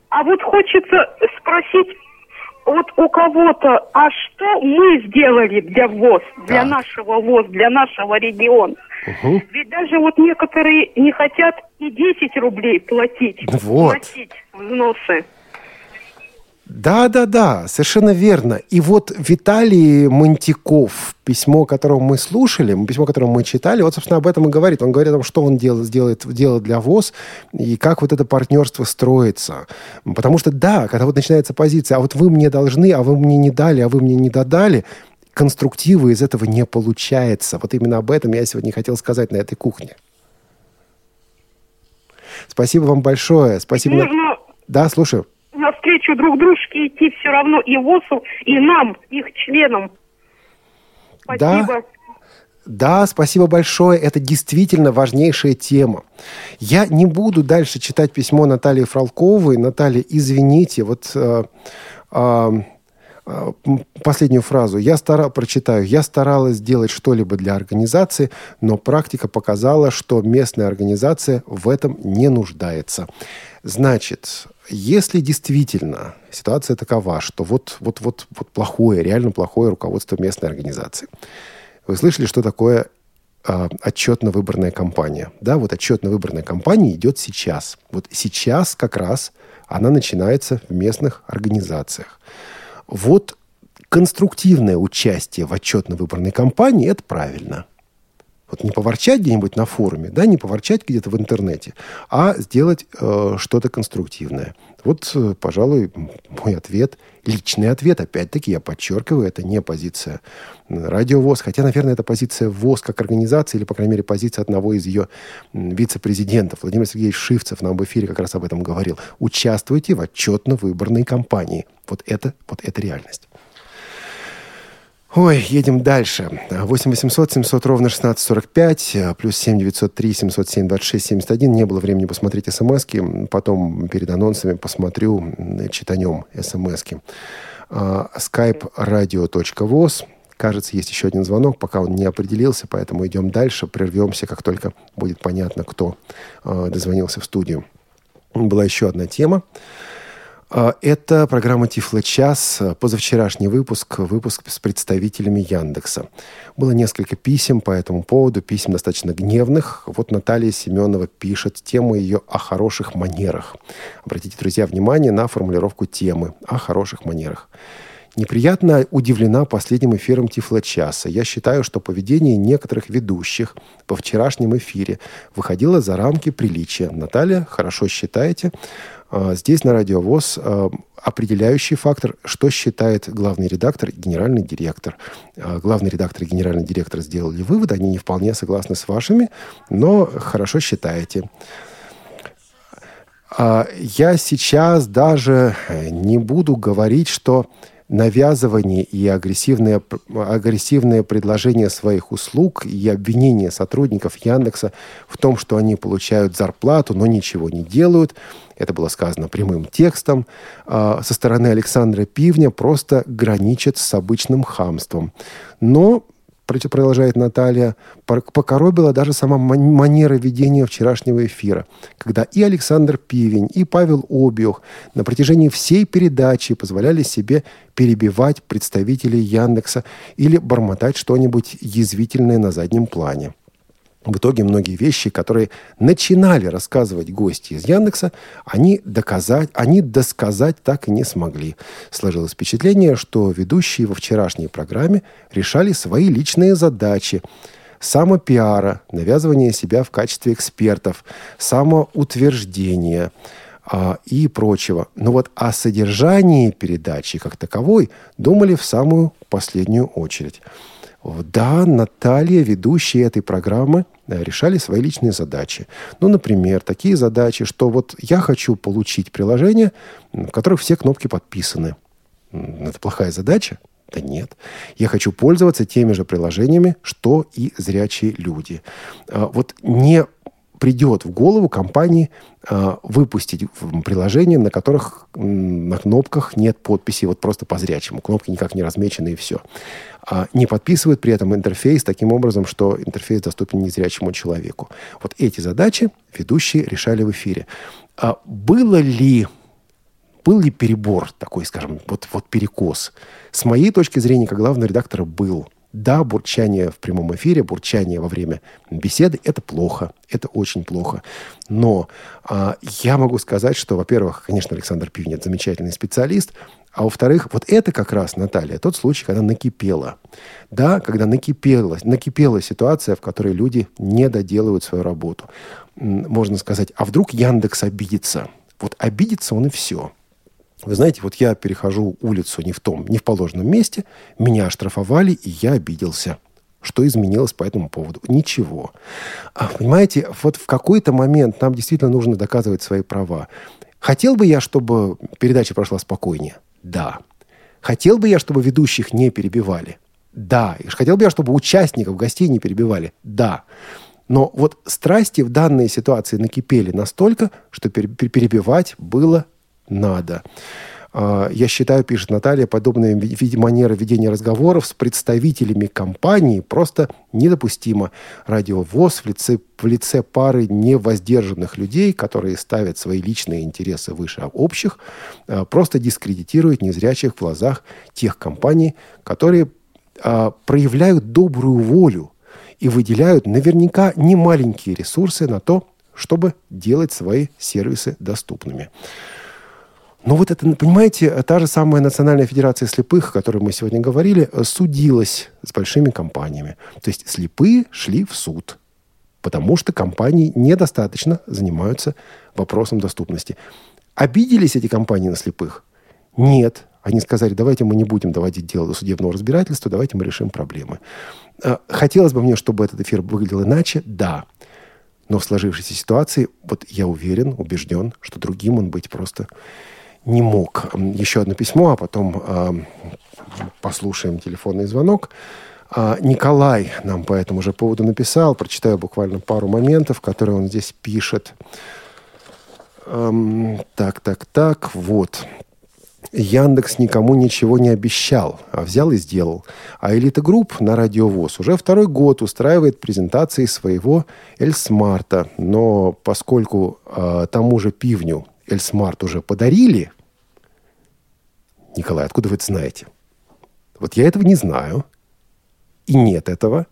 А вот хочется спросить вот у кого-то, а что мы сделали для ВОЗ, для так. нашего ВОЗ, для нашего региона? Угу. Ведь даже вот некоторые не хотят и 10 рублей платить,
вот.
платить взносы.
Да, да, да, совершенно верно. И вот Виталий Монтиков, письмо, которое мы слушали, письмо, которое мы читали, вот, собственно, об этом и говорит. Он говорит о том, что он делает, делает, делает для ВОЗ и как вот это партнерство строится. Потому что, да, когда вот начинается позиция, а вот вы мне должны, а вы мне не дали, а вы мне не додали, конструктива из этого не получается. Вот именно об этом я сегодня хотел сказать на этой кухне. Спасибо вам большое. Спасибо.
Можно...
Да, слушаю
навстречу друг дружке идти все равно и ВОСу, и нам, их членам.
Спасибо. Да. Да, спасибо большое. Это действительно важнейшая тема. Я не буду дальше читать письмо Натальи Фролковой. Наталья, извините, вот э, э, э, последнюю фразу. Я стара, прочитаю. Я старалась сделать что-либо для организации, но практика показала, что местная организация в этом не нуждается. Значит, если действительно ситуация такова, что вот, вот, вот, вот плохое, реально плохое руководство местной организации, вы слышали, что такое э, отчетно-выборная кампания? Да, вот отчетно-выборная кампания идет сейчас. Вот сейчас как раз она начинается в местных организациях. Вот конструктивное участие в отчетно-выборной кампании – это правильно – вот не поворчать где-нибудь на форуме, да, не поворчать где-то в интернете, а сделать э, что-то конструктивное. Вот, э, пожалуй, мой ответ, личный ответ, опять-таки, я подчеркиваю, это не позиция Радио ВОЗ, хотя, наверное, это позиция ВОЗ как организации, или, по крайней мере, позиция одного из ее вице-президентов. Владимир Сергеевич Шивцев нам в эфире как раз об этом говорил. Участвуйте в отчетно-выборной кампании. Вот это, вот это реальность. Ой, едем дальше. 8 800 700 ровно 1645, плюс 7 903 707 26 71. Не было времени посмотреть смс -ки. Потом перед анонсами посмотрю, читанем смс -ки. skype radio.voz. Кажется, есть еще один звонок, пока он не определился, поэтому идем дальше, прервемся, как только будет понятно, кто а, дозвонился в студию. Была еще одна тема. А, это программа Тифло час, позавчерашний выпуск, выпуск с представителями Яндекса. Было несколько писем по этому поводу, писем достаточно гневных. Вот Наталья Семенова пишет тему ее о хороших манерах. Обратите, друзья, внимание на формулировку темы о хороших манерах. Неприятно удивлена последним эфиром Тифло-часа. Я считаю, что поведение некоторых ведущих по вчерашнем эфире выходило за рамки приличия. Наталья, хорошо считаете. А, здесь на Радио ВОЗ а, определяющий фактор, что считает главный редактор генеральный директор. А, главный редактор и генеральный директор сделали выводы, они не вполне согласны с вашими, но хорошо считаете. Я сейчас даже не буду говорить, что навязывание и агрессивное, агрессивное предложение своих услуг и обвинение сотрудников Яндекса в том, что они получают зарплату, но ничего не делают, это было сказано прямым текстом, а, со стороны Александра Пивня просто граничит с обычным хамством. Но продолжает Наталья, покоробила даже сама манера ведения вчерашнего эфира, когда и Александр Пивень, и Павел Обиух на протяжении всей передачи позволяли себе перебивать представителей Яндекса или бормотать что-нибудь язвительное на заднем плане. В итоге многие вещи, которые начинали рассказывать гости из Яндекса, они доказать, они досказать так и не смогли. Сложилось впечатление, что ведущие во вчерашней программе решали свои личные задачи, самопиара, навязывание себя в качестве экспертов, самоутверждения а, и прочего. Но вот о содержании передачи как таковой думали в самую последнюю очередь. Да, Наталья, ведущая этой программы, э, решали свои личные задачи. Ну, например, такие задачи, что вот я хочу получить приложение, в которых все кнопки подписаны. Это плохая задача? Да нет. Я хочу пользоваться теми же приложениями, что и зрячие люди. А вот не придет в голову компании э, выпустить приложение, на которых на кнопках нет подписи, вот просто по зрячему. Кнопки никак не размечены и все. А не подписывают при этом интерфейс таким образом, что интерфейс доступен незрячему человеку. Вот эти задачи ведущие решали в эфире. А было ли был ли перебор такой, скажем, вот, вот перекос? С моей точки зрения, как главного редактора, был – да, бурчание в прямом эфире, бурчание во время беседы – это плохо, это очень плохо. Но а, я могу сказать, что, во-первых, конечно, Александр Пивнет замечательный специалист, а во-вторых, вот это как раз, Наталья, тот случай, когда накипело. Да, когда накипела, накипела ситуация, в которой люди не доделывают свою работу. Можно сказать, а вдруг Яндекс обидится? Вот обидится он и все. Вы знаете, вот я перехожу улицу не в том, не в положенном месте, меня оштрафовали, и я обиделся. Что изменилось по этому поводу? Ничего. А, понимаете, вот в какой-то момент нам действительно нужно доказывать свои права. Хотел бы я, чтобы передача прошла спокойнее? Да. Хотел бы я, чтобы ведущих не перебивали? Да. Хотел бы я, чтобы участников, гостей не перебивали? Да. Но вот страсти в данной ситуации накипели настолько, что перебивать было надо. А, я считаю, пишет Наталья, подобная манера ведения разговоров с представителями компании просто недопустима. Радиовоз в лице, в лице пары невоздержанных людей, которые ставят свои личные интересы выше общих, а, просто дискредитирует незрячих в глазах тех компаний, которые а, проявляют добрую волю и выделяют наверняка немаленькие ресурсы на то, чтобы делать свои сервисы доступными. Но вот это, понимаете, та же самая Национальная Федерация слепых, о которой мы сегодня говорили, судилась с большими компаниями. То есть слепые шли в суд, потому что компании недостаточно занимаются вопросом доступности. Обиделись эти компании на слепых? Нет. Они сказали, давайте мы не будем доводить дело до судебного разбирательства, давайте мы решим проблемы. А, хотелось бы мне, чтобы этот эфир выглядел иначе? Да. Но в сложившейся ситуации, вот я уверен, убежден, что другим он быть просто не мог. Еще одно письмо, а потом э, послушаем телефонный звонок. А, Николай нам по этому же поводу написал. Прочитаю буквально пару моментов, которые он здесь пишет. Эм, так, так, так, вот. Яндекс никому ничего не обещал, а взял и сделал. А Элита Групп на Радиовоз уже второй год устраивает презентации своего Эльсмарта. Но поскольку э, тому же пивню Эльсмарт уже подарили, Николай, откуда вы это знаете? Вот я этого не знаю. И нет этого.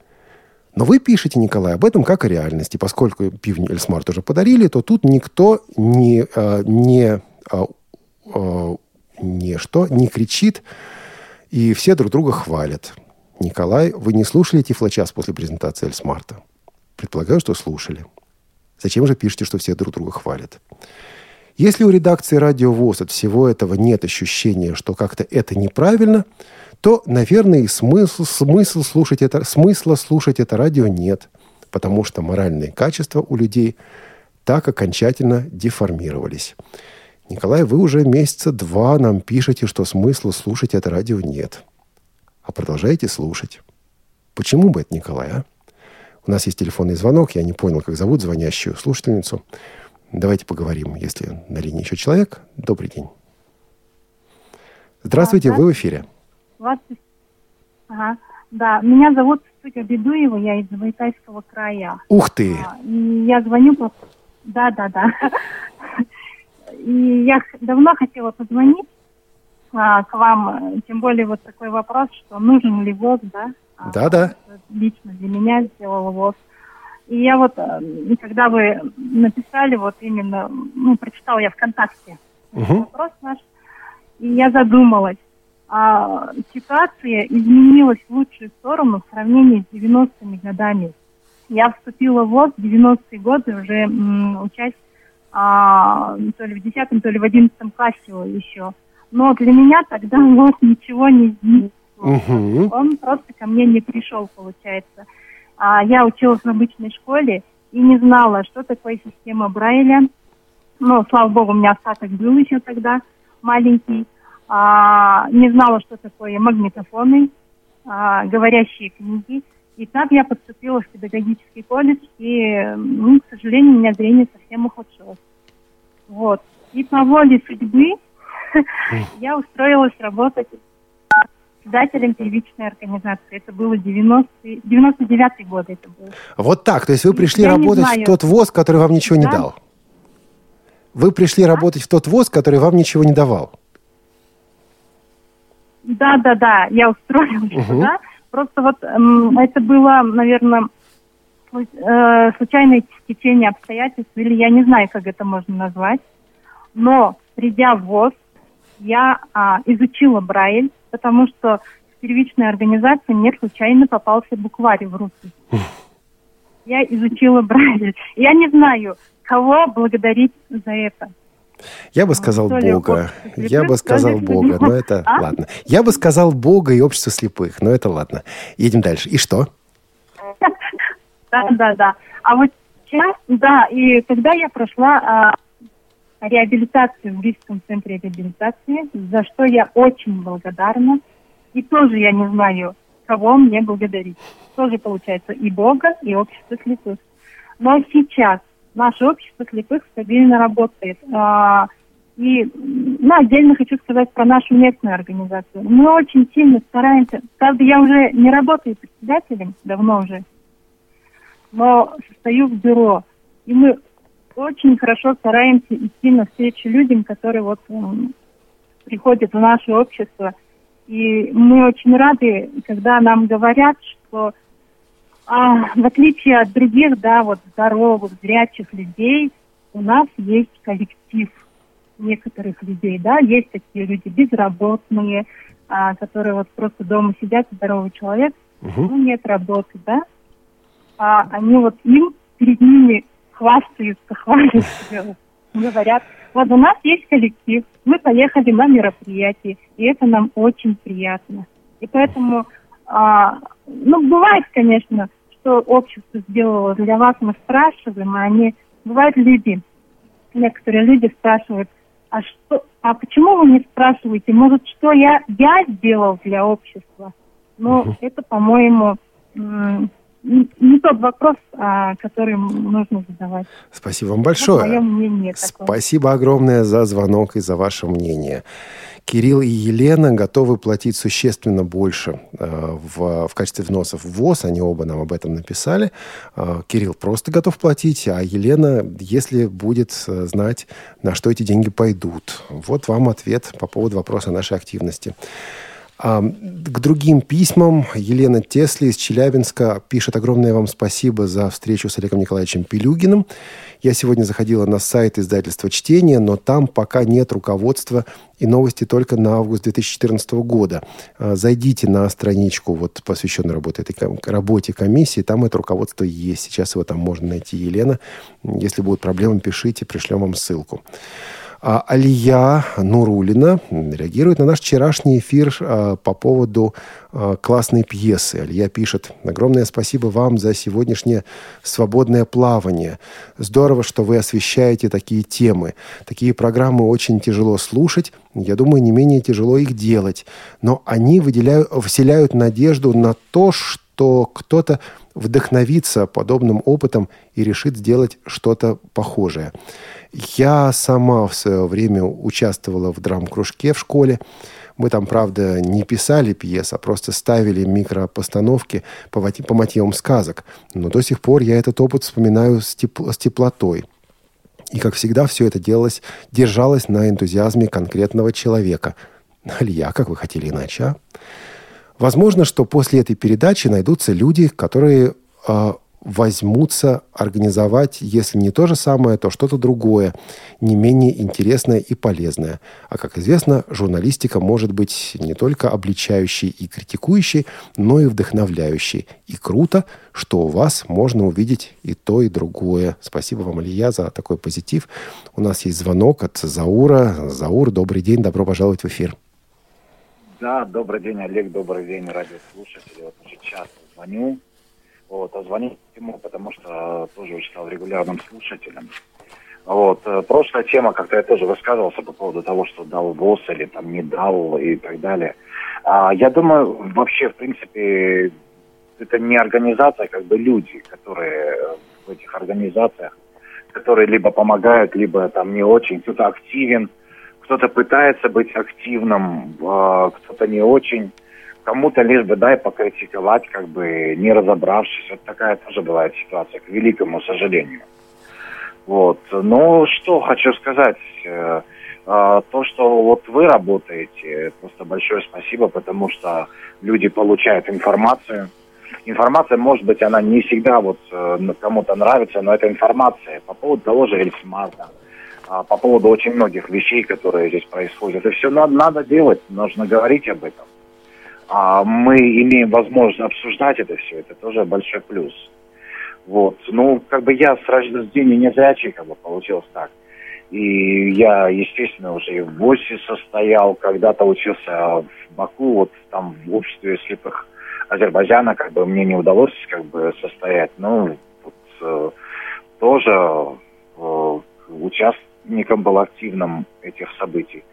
Но вы пишете, Николай, об этом как о реальности. Поскольку пивню Эльсмарт уже подарили, то тут никто не, а, не, а, а, не, что, не кричит, и все друг друга хвалят. Николай, вы не слушали Тифлочас после презентации Эльсмарта? Предполагаю, что слушали. Зачем же пишете, что все друг друга хвалят? Если у редакции «Радио ВОЗ» от всего этого нет ощущения, что как-то это неправильно, то, наверное, и смысл, смысл слушать это, смысла слушать это радио нет, потому что моральные качества у людей так окончательно деформировались. Николай, вы уже месяца два нам пишете, что смысла слушать это радио нет. А продолжаете слушать. Почему бы это, Николай, а? У нас есть телефонный звонок. Я не понял, как зовут звонящую слушательницу. Давайте поговорим, если на линии еще человек. Добрый день. Здравствуйте, вы в эфире.
Ага. Да, меня зовут Сука Бедуева, я из Забайкальского края.
Ух ты!
А, и я звоню по... Да, да, да. И я давно хотела позвонить а, к вам, тем более вот такой вопрос, что нужен ли ВОЗ, да?
Да, да.
Лично для меня сделал ВОЗ. И я вот, э, когда вы написали, вот именно, ну, прочитала я ВКонтакте угу. вопрос наш, и я задумалась, а ситуация изменилась в лучшую сторону в сравнении с 90-ми годами. Я вступила в ВОЗ в 90-е годы, уже м, учась а, то ли в 10 то ли в 11 классе еще. Но для меня тогда [LAUGHS] ВОЗ ничего не изменил. Угу. Он просто ко мне не пришел, получается. А, я училась в обычной школе и не знала, что такое система Брайля. Ну, слава богу, у меня остаток был еще тогда маленький. А, не знала, что такое магнитофоны, а, говорящие книги. И так я поступила в педагогический колледж, и, ну, к сожалению, у меня зрение совсем ухудшилось. Вот. И по воле судьбы [LAUGHS] я устроилась работать председателем первичной организации. Это было 90, 99 год. Это было.
Вот так. То есть вы пришли я работать в тот ВОЗ, который вам ничего да? не дал? Вы пришли а? работать в тот ВОЗ, который вам ничего не давал?
Да, да, да. Я устроилась угу. туда. Просто вот эм, это было, наверное, э, случайное течение обстоятельств, или я не знаю, как это можно назвать. Но придя в ВОЗ, я а, изучила Брайль, потому что в первичной организации мне случайно попался букварь в руки. Я изучила Брайль. Я не знаю, кого благодарить за это.
Я бы а, сказал то Бога. Я бы сказал Бога, но [LAUGHS] это а? ладно. Я бы сказал Бога и общество слепых, но это ладно. Едем дальше. И что? [LAUGHS]
Да, да, да. А вот сейчас, да, и когда я прошла а, реабилитацию в Рижском центре реабилитации, за что я очень благодарна. И тоже я не знаю, кого мне благодарить. Тоже получается и Бога, и общество слепых. Но сейчас наше общество слепых стабильно работает. А, и ну, отдельно хочу сказать про нашу местную организацию. Мы очень сильно стараемся. Правда, я уже не работаю председателем, давно уже, но состою в бюро. И мы очень хорошо стараемся идти навстречу людям, которые вот приходят в наше общество. И мы очень рады, когда нам говорят, что а, в отличие от других, да, вот здоровых, зрячих людей, у нас есть коллектив некоторых людей, да, есть такие люди безработные, а, которые вот просто дома сидят, здоровый человек, угу. ну, нет работы, да, а они вот им перед ними хвастаются, [LAUGHS] хвалятся, говорят, вот у нас есть коллектив, мы поехали на мероприятие, и это нам очень приятно. И поэтому, а, ну, бывает, конечно, что общество сделало для вас, мы спрашиваем, а они, бывают люди, некоторые люди спрашивают, а что, а почему вы не спрашиваете, может, что я, я сделал для общества? Ну, это, по-моему, не тот вопрос, а, который нужно задавать.
Спасибо вам большое. Мое мнение Спасибо огромное за звонок и за ваше мнение. Кирилл и Елена готовы платить существенно больше э, в, в качестве взносов в ВОЗ. Они оба нам об этом написали. Э, Кирилл просто готов платить, а Елена, если будет э, знать, на что эти деньги пойдут. Вот вам ответ по поводу вопроса нашей активности. А, к другим письмам Елена Тесли из Челябинска пишет огромное вам спасибо за встречу с Олегом Николаевичем Пилюгиным. Я сегодня заходила на сайт издательства «Чтение», но там пока нет руководства и новости только на август 2014 года. А, зайдите на страничку, вот, посвященную работе, этой, работе комиссии, там это руководство есть. Сейчас его там можно найти, Елена. Если будут проблемы, пишите, пришлем вам ссылку. А Алия Нурулина реагирует на наш вчерашний эфир а, по поводу а, классной пьесы. Алия пишет, огромное спасибо вам за сегодняшнее свободное плавание. Здорово, что вы освещаете такие темы. Такие программы очень тяжело слушать, я думаю, не менее тяжело их делать. Но они выделяют, вселяют надежду на то, что кто-то вдохновится подобным опытом и решит сделать что-то похожее. Я сама в свое время участвовала в драм-кружке в школе. Мы там, правда, не писали пьес, а просто ставили микропостановки по, по мотивам сказок. Но до сих пор я этот опыт вспоминаю с, тепл с теплотой. И, как всегда, все это делалось, держалось на энтузиазме конкретного человека. Алия, как вы хотели иначе, а? Возможно, что после этой передачи найдутся люди, которые э, возьмутся организовать, если не то же самое, то что-то другое, не менее интересное и полезное. А как известно, журналистика может быть не только обличающей и критикующей, но и вдохновляющей. И круто, что у вас можно увидеть и то, и другое. Спасибо вам, Алия, за такой позитив. У нас есть звонок от Заура. Заур, добрый день, добро пожаловать в эфир.
Да, добрый день, Олег, добрый день, радиослушатели. Вот уже час звоню вот, а звонить ему, потому что тоже уже стал регулярным слушателем. Вот. Э, прошлая тема, как-то я тоже высказывался по поводу того, что дал ВОЗ или там не дал и так далее. А, я думаю, вообще, в принципе, это не организация, как бы люди, которые в этих организациях, которые либо помогают, либо там не очень, кто-то активен, кто-то пытается быть активным, а, кто-то не очень кому-то лишь бы дай покритиковать, как бы не разобравшись. Вот такая тоже бывает ситуация, к великому сожалению. Вот. Ну, что хочу сказать. Э, э, то, что вот вы работаете, просто большое спасибо, потому что люди получают информацию. Информация, может быть, она не всегда вот э, кому-то нравится, но это информация по поводу того же Эльсмарта, по поводу очень многих вещей, которые здесь происходят. Это все надо, надо делать, нужно говорить об этом а мы имеем возможность обсуждать это все, это тоже большой плюс. Вот. Ну, как бы я с рождения незрячий, как бы получилось так. И я, естественно, уже и в ВОСе состоял, когда-то учился в Баку, вот там в обществе слепых Азербайджана, как бы мне не удалось как бы состоять. Ну, вот, э, тоже э, участником был активным этих событий.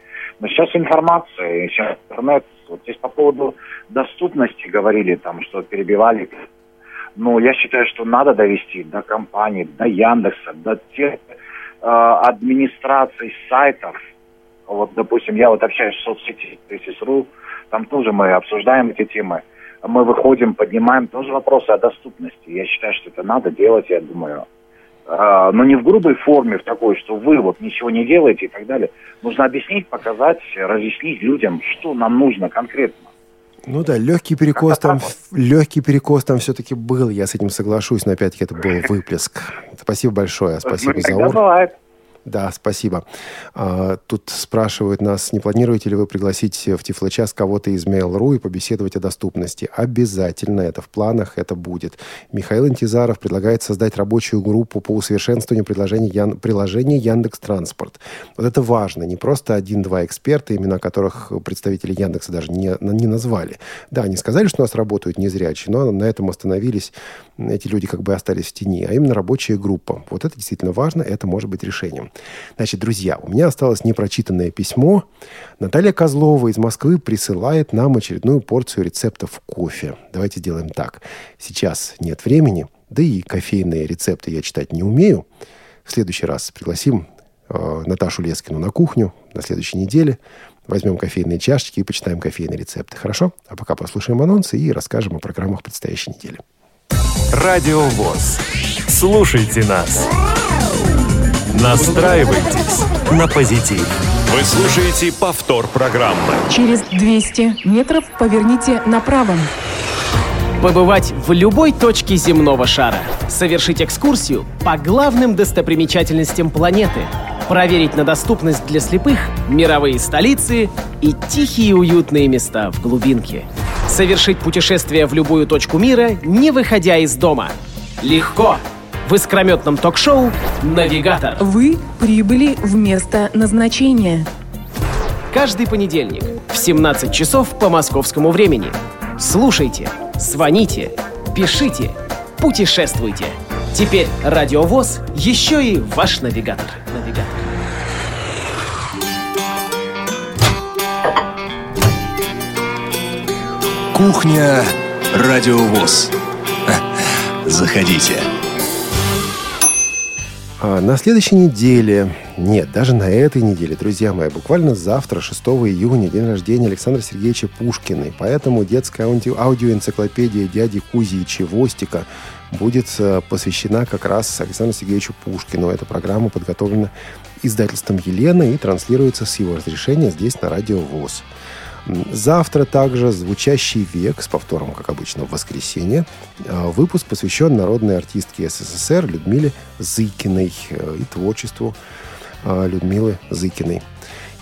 Но сейчас информация, сейчас интернет. Вот здесь по поводу доступности говорили, там, что перебивали. Но я считаю, что надо довести до компаний, до Яндекса, до тех э, администраций сайтов. Вот, допустим, я вот общаюсь в соцсети Тесис.ру, там тоже мы обсуждаем эти темы. Мы выходим, поднимаем тоже вопросы о доступности. Я считаю, что это надо делать, я думаю. А, но не в грубой форме, в такой, что вы вот ничего не делаете и так далее. Нужно объяснить, показать, разъяснить людям, что нам нужно конкретно.
Ну да, легкий перекос там, легкий перекос там все-таки был, я с этим соглашусь, но опять-таки это был выплеск. Спасибо большое, спасибо за ур. Да, спасибо. А, тут спрашивают нас, не планируете ли вы пригласить в Тифлочас кого-то из Mail.ru и побеседовать о доступности? Обязательно, это в планах, это будет. Михаил Интизаров предлагает создать рабочую группу по усовершенствованию приложения, Ян... приложения Яндекс Транспорт. Вот это важно, не просто один-два эксперта, имена которых представители Яндекса даже не, не назвали. Да, они сказали, что у нас работают незрячие, но на этом остановились, эти люди как бы остались в тени, а именно рабочая группа. Вот это действительно важно, это может быть решением. Значит, друзья, у меня осталось непрочитанное письмо. Наталья Козлова из Москвы присылает нам очередную порцию рецептов кофе. Давайте сделаем так. Сейчас нет времени, да и кофейные рецепты я читать не умею. В следующий раз пригласим э, Наташу Лескину на кухню на следующей неделе. Возьмем кофейные чашечки и почитаем кофейные рецепты. Хорошо? А пока послушаем анонсы и расскажем о программах предстоящей недели.
Радио ВОЗ. Слушайте нас. Настраивайтесь на позитив. Вы слушаете повтор программы.
Через 200 метров поверните направо.
Побывать в любой точке земного шара. Совершить экскурсию по главным достопримечательностям планеты. Проверить на доступность для слепых мировые столицы и тихие уютные места в глубинке. Совершить путешествие в любую точку мира, не выходя из дома. Легко! В искрометном ток-шоу «Навигатор».
Вы прибыли в место назначения.
Каждый понедельник в 17 часов по московскому времени. Слушайте, звоните, пишите, путешествуйте. Теперь Радиовоз еще и ваш навигатор. Навигатор.
Кухня Радиовоз. [LAUGHS] Заходите.
А на следующей неделе, нет, даже на этой неделе, друзья мои, буквально завтра, 6 июня, день рождения Александра Сергеевича Пушкина. Поэтому детская ауди- аудиоэнциклопедия дяди Кузи и Чевостика будет э, посвящена как раз Александру Сергеевичу Пушкину. Эта программа подготовлена издательством «Елена» и транслируется с его разрешения здесь на радио ВОЗ. Завтра также «Звучащий век» с повтором, как обычно, в воскресенье. А, Выпуск посвящен народной артистке СССР Людмиле Зыкиной э, и творчеству а, Людмилы Зыкиной.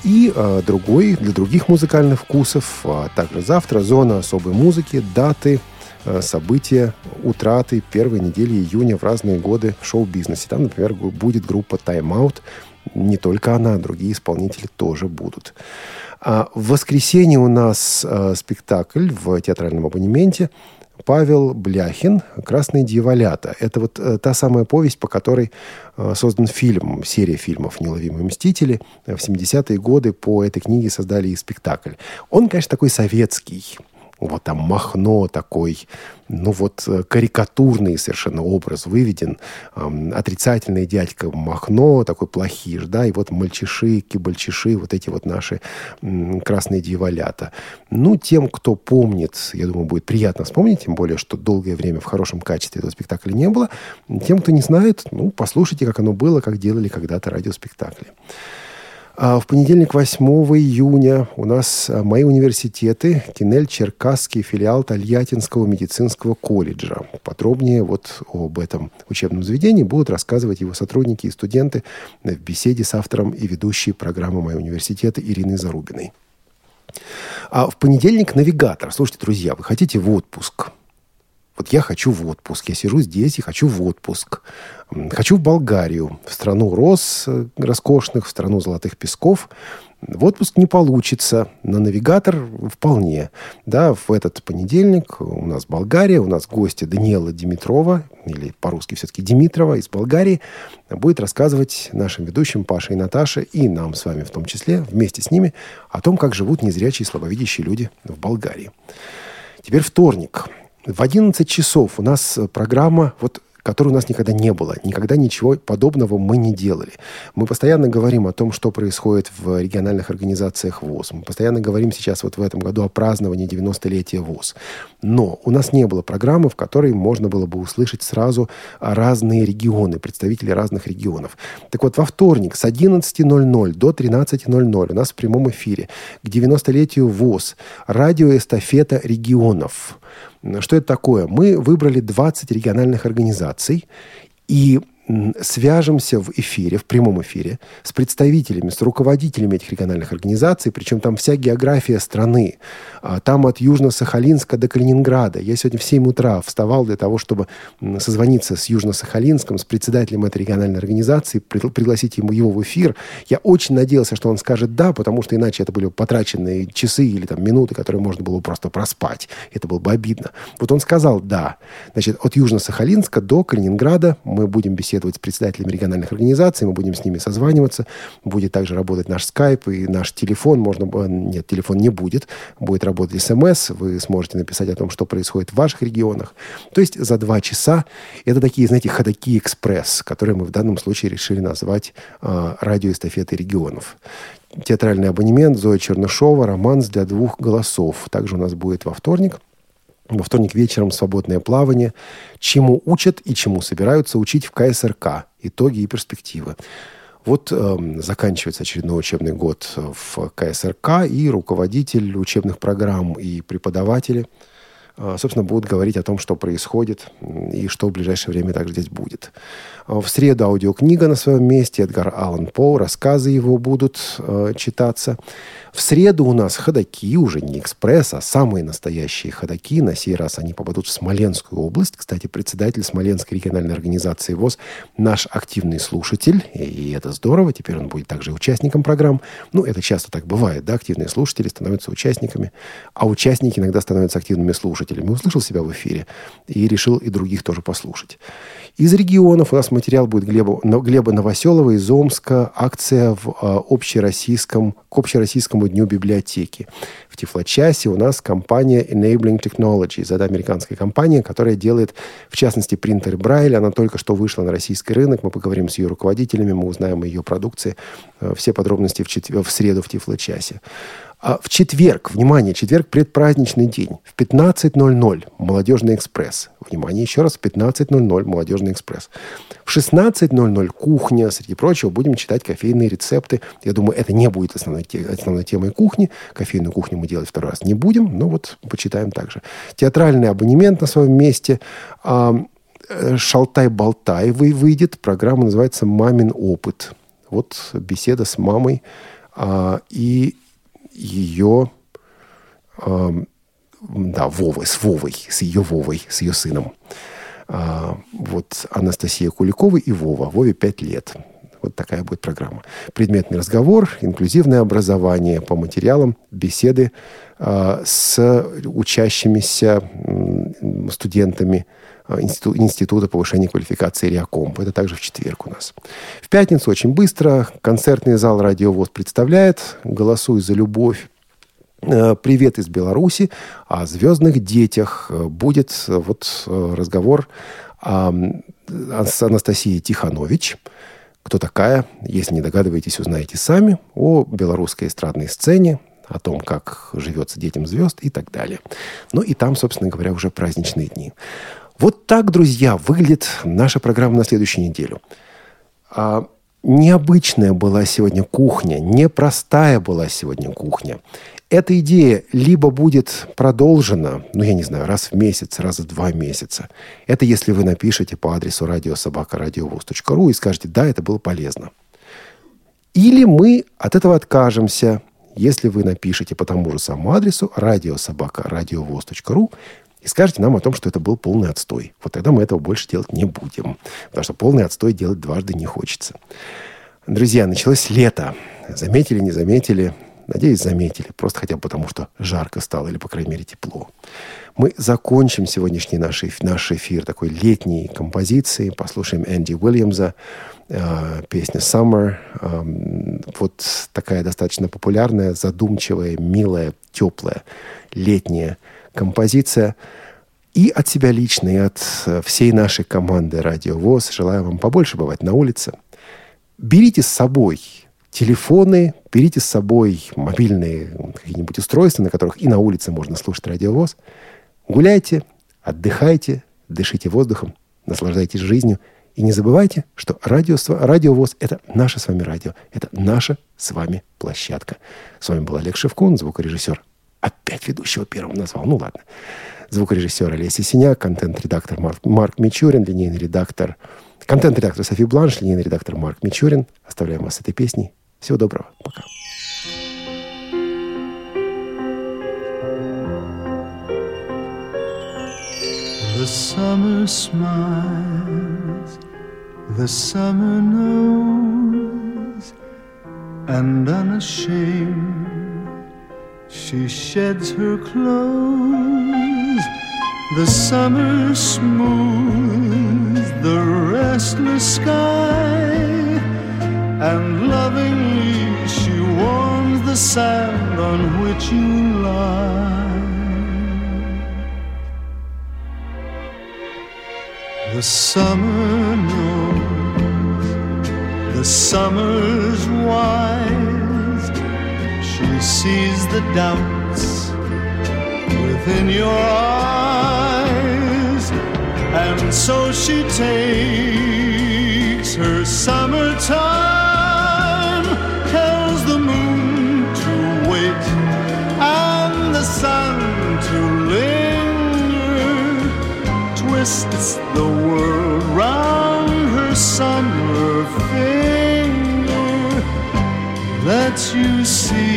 И а, другой, для других музыкальных вкусов, также завтра «Зона особой музыки», даты, а, события, утраты первой недели июня в разные годы в шоу-бизнесе. Там, например, будет группа «Time Out». Не только она, другие исполнители тоже будут. А в воскресенье у нас э, спектакль в театральном абонементе. Павел Бляхин «Красные дьяволята». Это вот э, та самая повесть, по которой э, создан фильм, серия фильмов «Неуловимые мстители». В 70-е годы по этой книге создали и спектакль. Он, конечно, такой советский. Вот там Махно такой, ну вот э, карикатурный совершенно образ выведен. Эм, отрицательный дядька Махно, такой плохиш, да, и вот мальчиши, кибальчиши, вот эти вот наши м, красные дьяволята. Ну, тем, кто помнит, я думаю, будет приятно вспомнить, тем более, что долгое время в хорошем качестве этого спектакля не было. Тем, кто не знает, ну, послушайте, как оно было, как делали когда-то радиоспектакли. А В понедельник, 8 июня, у нас а, мои университеты, Кинель, Черкасский филиал Тольяттинского медицинского колледжа. Подробнее вот об этом учебном заведении будут рассказывать его сотрудники и студенты в беседе с автором и ведущей программы «Мои университеты» Ириной Зарубиной. А в понедельник навигатор. Слушайте, друзья, вы хотите в отпуск? Вот я хочу в отпуск. Я сижу здесь и хочу в отпуск. Хочу в Болгарию, в страну роз э, роскошных, в страну золотых песков. В отпуск не получится. На навигатор вполне. Да, в этот понедельник у нас Болгария, у нас гости Даниэла Димитрова, или по-русски все-таки Димитрова из Болгарии, будет рассказывать нашим ведущим Паше и Наташе, и нам с вами в том числе, вместе с ними, о том, как живут незрячие и слабовидящие люди в Болгарии. Теперь вторник. В 11 часов у нас э, программа, вот, которой у нас никогда не было. Никогда ничего подобного мы не делали. Мы постоянно говорим о том, что происходит в региональных организациях ВОЗ. Мы постоянно говорим сейчас вот в этом году о праздновании 90-летия ВОЗ. Но у нас не было программы, в которой можно было бы услышать сразу разные регионы, представители разных регионов. Так вот, во вторник с 11.00 до 13.00 у нас в прямом эфире к 90-летию ВОЗ радиоэстафета регионов. Что это такое? Мы выбрали 20 региональных организаций и свяжемся в эфире, в прямом эфире, с представителями, с руководителями этих региональных организаций, причем там вся география страны. А, Там от Южно-Сахалинска до Калининграда. Я сегодня в 7 утра вставал для того, чтобы созвониться с Южно-Сахалинском, с председателем этой региональной организации, пригла- пригласить ему его в эфир. Я очень надеялся, что он скажет «да», потому что иначе это были потраченные часы или там минуты, которые можно было просто проспать. Это было бы обидно. Вот он сказал «да». Значит, от Южно-Сахалинска до Калининграда мы будем беседовать с председателями региональных организаций, мы будем с ними созваниваться. Будет также работать наш скайп и наш телефон. Можно, б- нет, телефон не будет. Будет работать смс. Вы сможете написать о том, что происходит в ваших регионах. То есть за два часа это такие, знаете, ходаки экспресс, которые мы в данном случае решили назвать э, радиоэстафетой регионов. Театральный абонемент Зоя Чернышова, романс для двух голосов. Также у нас будет во вторник. Во вторник вечером свободное плавание. Чему учат и чему собираются учить в КСРК. Итоги и перспективы. Вот эм, заканчивается очередной учебный год в КСРК, и руководитель учебных программ и преподаватели собственно, будут говорить о том, что происходит и что в ближайшее время также здесь будет. А, в среду аудиокнига на своем месте. Эдгар Аллан По. Рассказы его будут э, читаться. В среду у нас ходаки, уже не экспресс, а самые настоящие ходаки. На сей раз они попадут в Смоленскую область. Кстати, председатель Смоленской региональной организации ВОЗ наш активный слушатель. И это здорово. Теперь он будет также участником программ. Ну, это часто так бывает, да? Активные слушатели становятся участниками, а участники иногда становятся активными слушателями. Услышал себя в эфире и решил и других тоже послушать. Из регионов у нас материал будет Глеба, Глеба Новоселова из Омска. Акция в а, общероссийском, к общероссийскому дню библиотеки. В Тифлочасе у нас компания Enabling Technologies. Это американская компания, которая делает, в частности, принтеры Брайля. Она только что вышла на российский рынок. Мы поговорим с ее руководителями, мы узнаем о ее продукции. Э, все подробности в, четвер... в среду в Тифлочасе. А в четверг, внимание, четверг предпраздничный день, в 15.00 «Молодежный экспресс». Внимание, еще раз, в 15.00 «Молодежный экспресс». В 16.00 «Кухня». Среди прочего, будем читать кофейные рецепты. Я думаю, это не будет основной, основной темой кухни. Кофейную кухню мы делать второй раз не будем, но вот почитаем также. Театральный абонемент на своем месте. Э, «Шалтай-болтай» выйдет. Программа называется «Мамин опыт». Вот беседа с мамой. А, и ее, э, да, Вовой, с Вовой, с ее Вовой, с ее сыном. Э, вот Анастасия Куликова и Вова. Вове пять лет. Вот такая будет программа. Предметный разговор, инклюзивное образование по материалам, беседы э, с учащимися студентами Э, институт, Института повышения квалификации Реакомп. Это также в четверг у нас. В пятницу очень быстро концертный зал «Радиовоз» представляет «Голосуй за любовь». Э, Привет из Беларуси. О звездных детях э, будет вот разговор с Анастасией Тиханович. Кто такая? Если не догадываетесь, узнаете сами. О белорусской эстрадной сцене, о том, как живется детям звезд и так далее. Ну и там, собственно говоря, уже праздничные дни. Вот так, друзья, выглядит наша программа на следующую неделю. А, необычная была сегодня кухня, непростая была сегодня кухня. Эта идея либо будет продолжена, ну, я не знаю, раз в месяц, раз в два месяца. Это если вы напишете по адресу радиособакарадиовоз.ру и скажете, да, это было полезно. Или мы от этого откажемся, если вы напишете по тому же самому адресу радиособакарадиовоз.ру и скажете нам о том, что это был полный отстой. Вот тогда мы этого больше делать не будем. Потому что полный отстой делать дважды не хочется. Друзья, началось лето. Заметили, не заметили? Надеюсь, заметили. Просто хотя бы потому, что жарко стало или, по крайней мере, тепло. Мы закончим сегодняшний наш, наш эфир такой летней композицией. Послушаем Энди Уильямса, э, песня «Summer». Э, вот такая достаточно популярная, задумчивая, милая, теплая летняя композиция. И от себя лично, и от э, всей нашей команды «Радио ВОЗ» желаю вам побольше бывать на улице. Берите с собой телефоны, берите с собой мобильные какие-нибудь устройства, на которых и на улице можно слушать «Радио ВОЗ». Гуляйте, отдыхайте, дышите воздухом, наслаждайтесь жизнью. И не забывайте, что радио, радио ВОЗ – это наше с вами радио, это наша с вами площадка. С вами был Олег Шевкун, звукорежиссер Опять ведущего первым назвал. Ну ладно. Звукорежиссер Олеся Синяк, контент-редактор Марк, Марк Мичурин, линейный редактор... Контент-редактор Софи Бланш, линейный редактор Марк Мичурин. Оставляем вас с этой песней. Всего доброго. Пока. The summer smiles, the summer knows, and unashamed She sheds her clothes, the summer smooths the restless sky, and lovingly she warms the sand on which you lie. The summer knows, the summer's wise sees the doubts within your eyes, and so she takes her summertime, tells the moon to wait and the sun to linger
twists the world round her summer finger, lets you see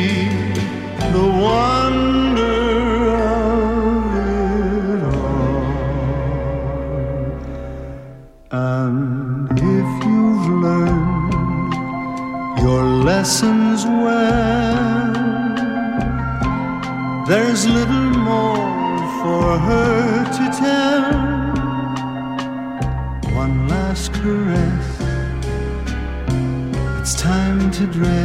lessons well, there's little more for her to tell. One last caress, it's time to dress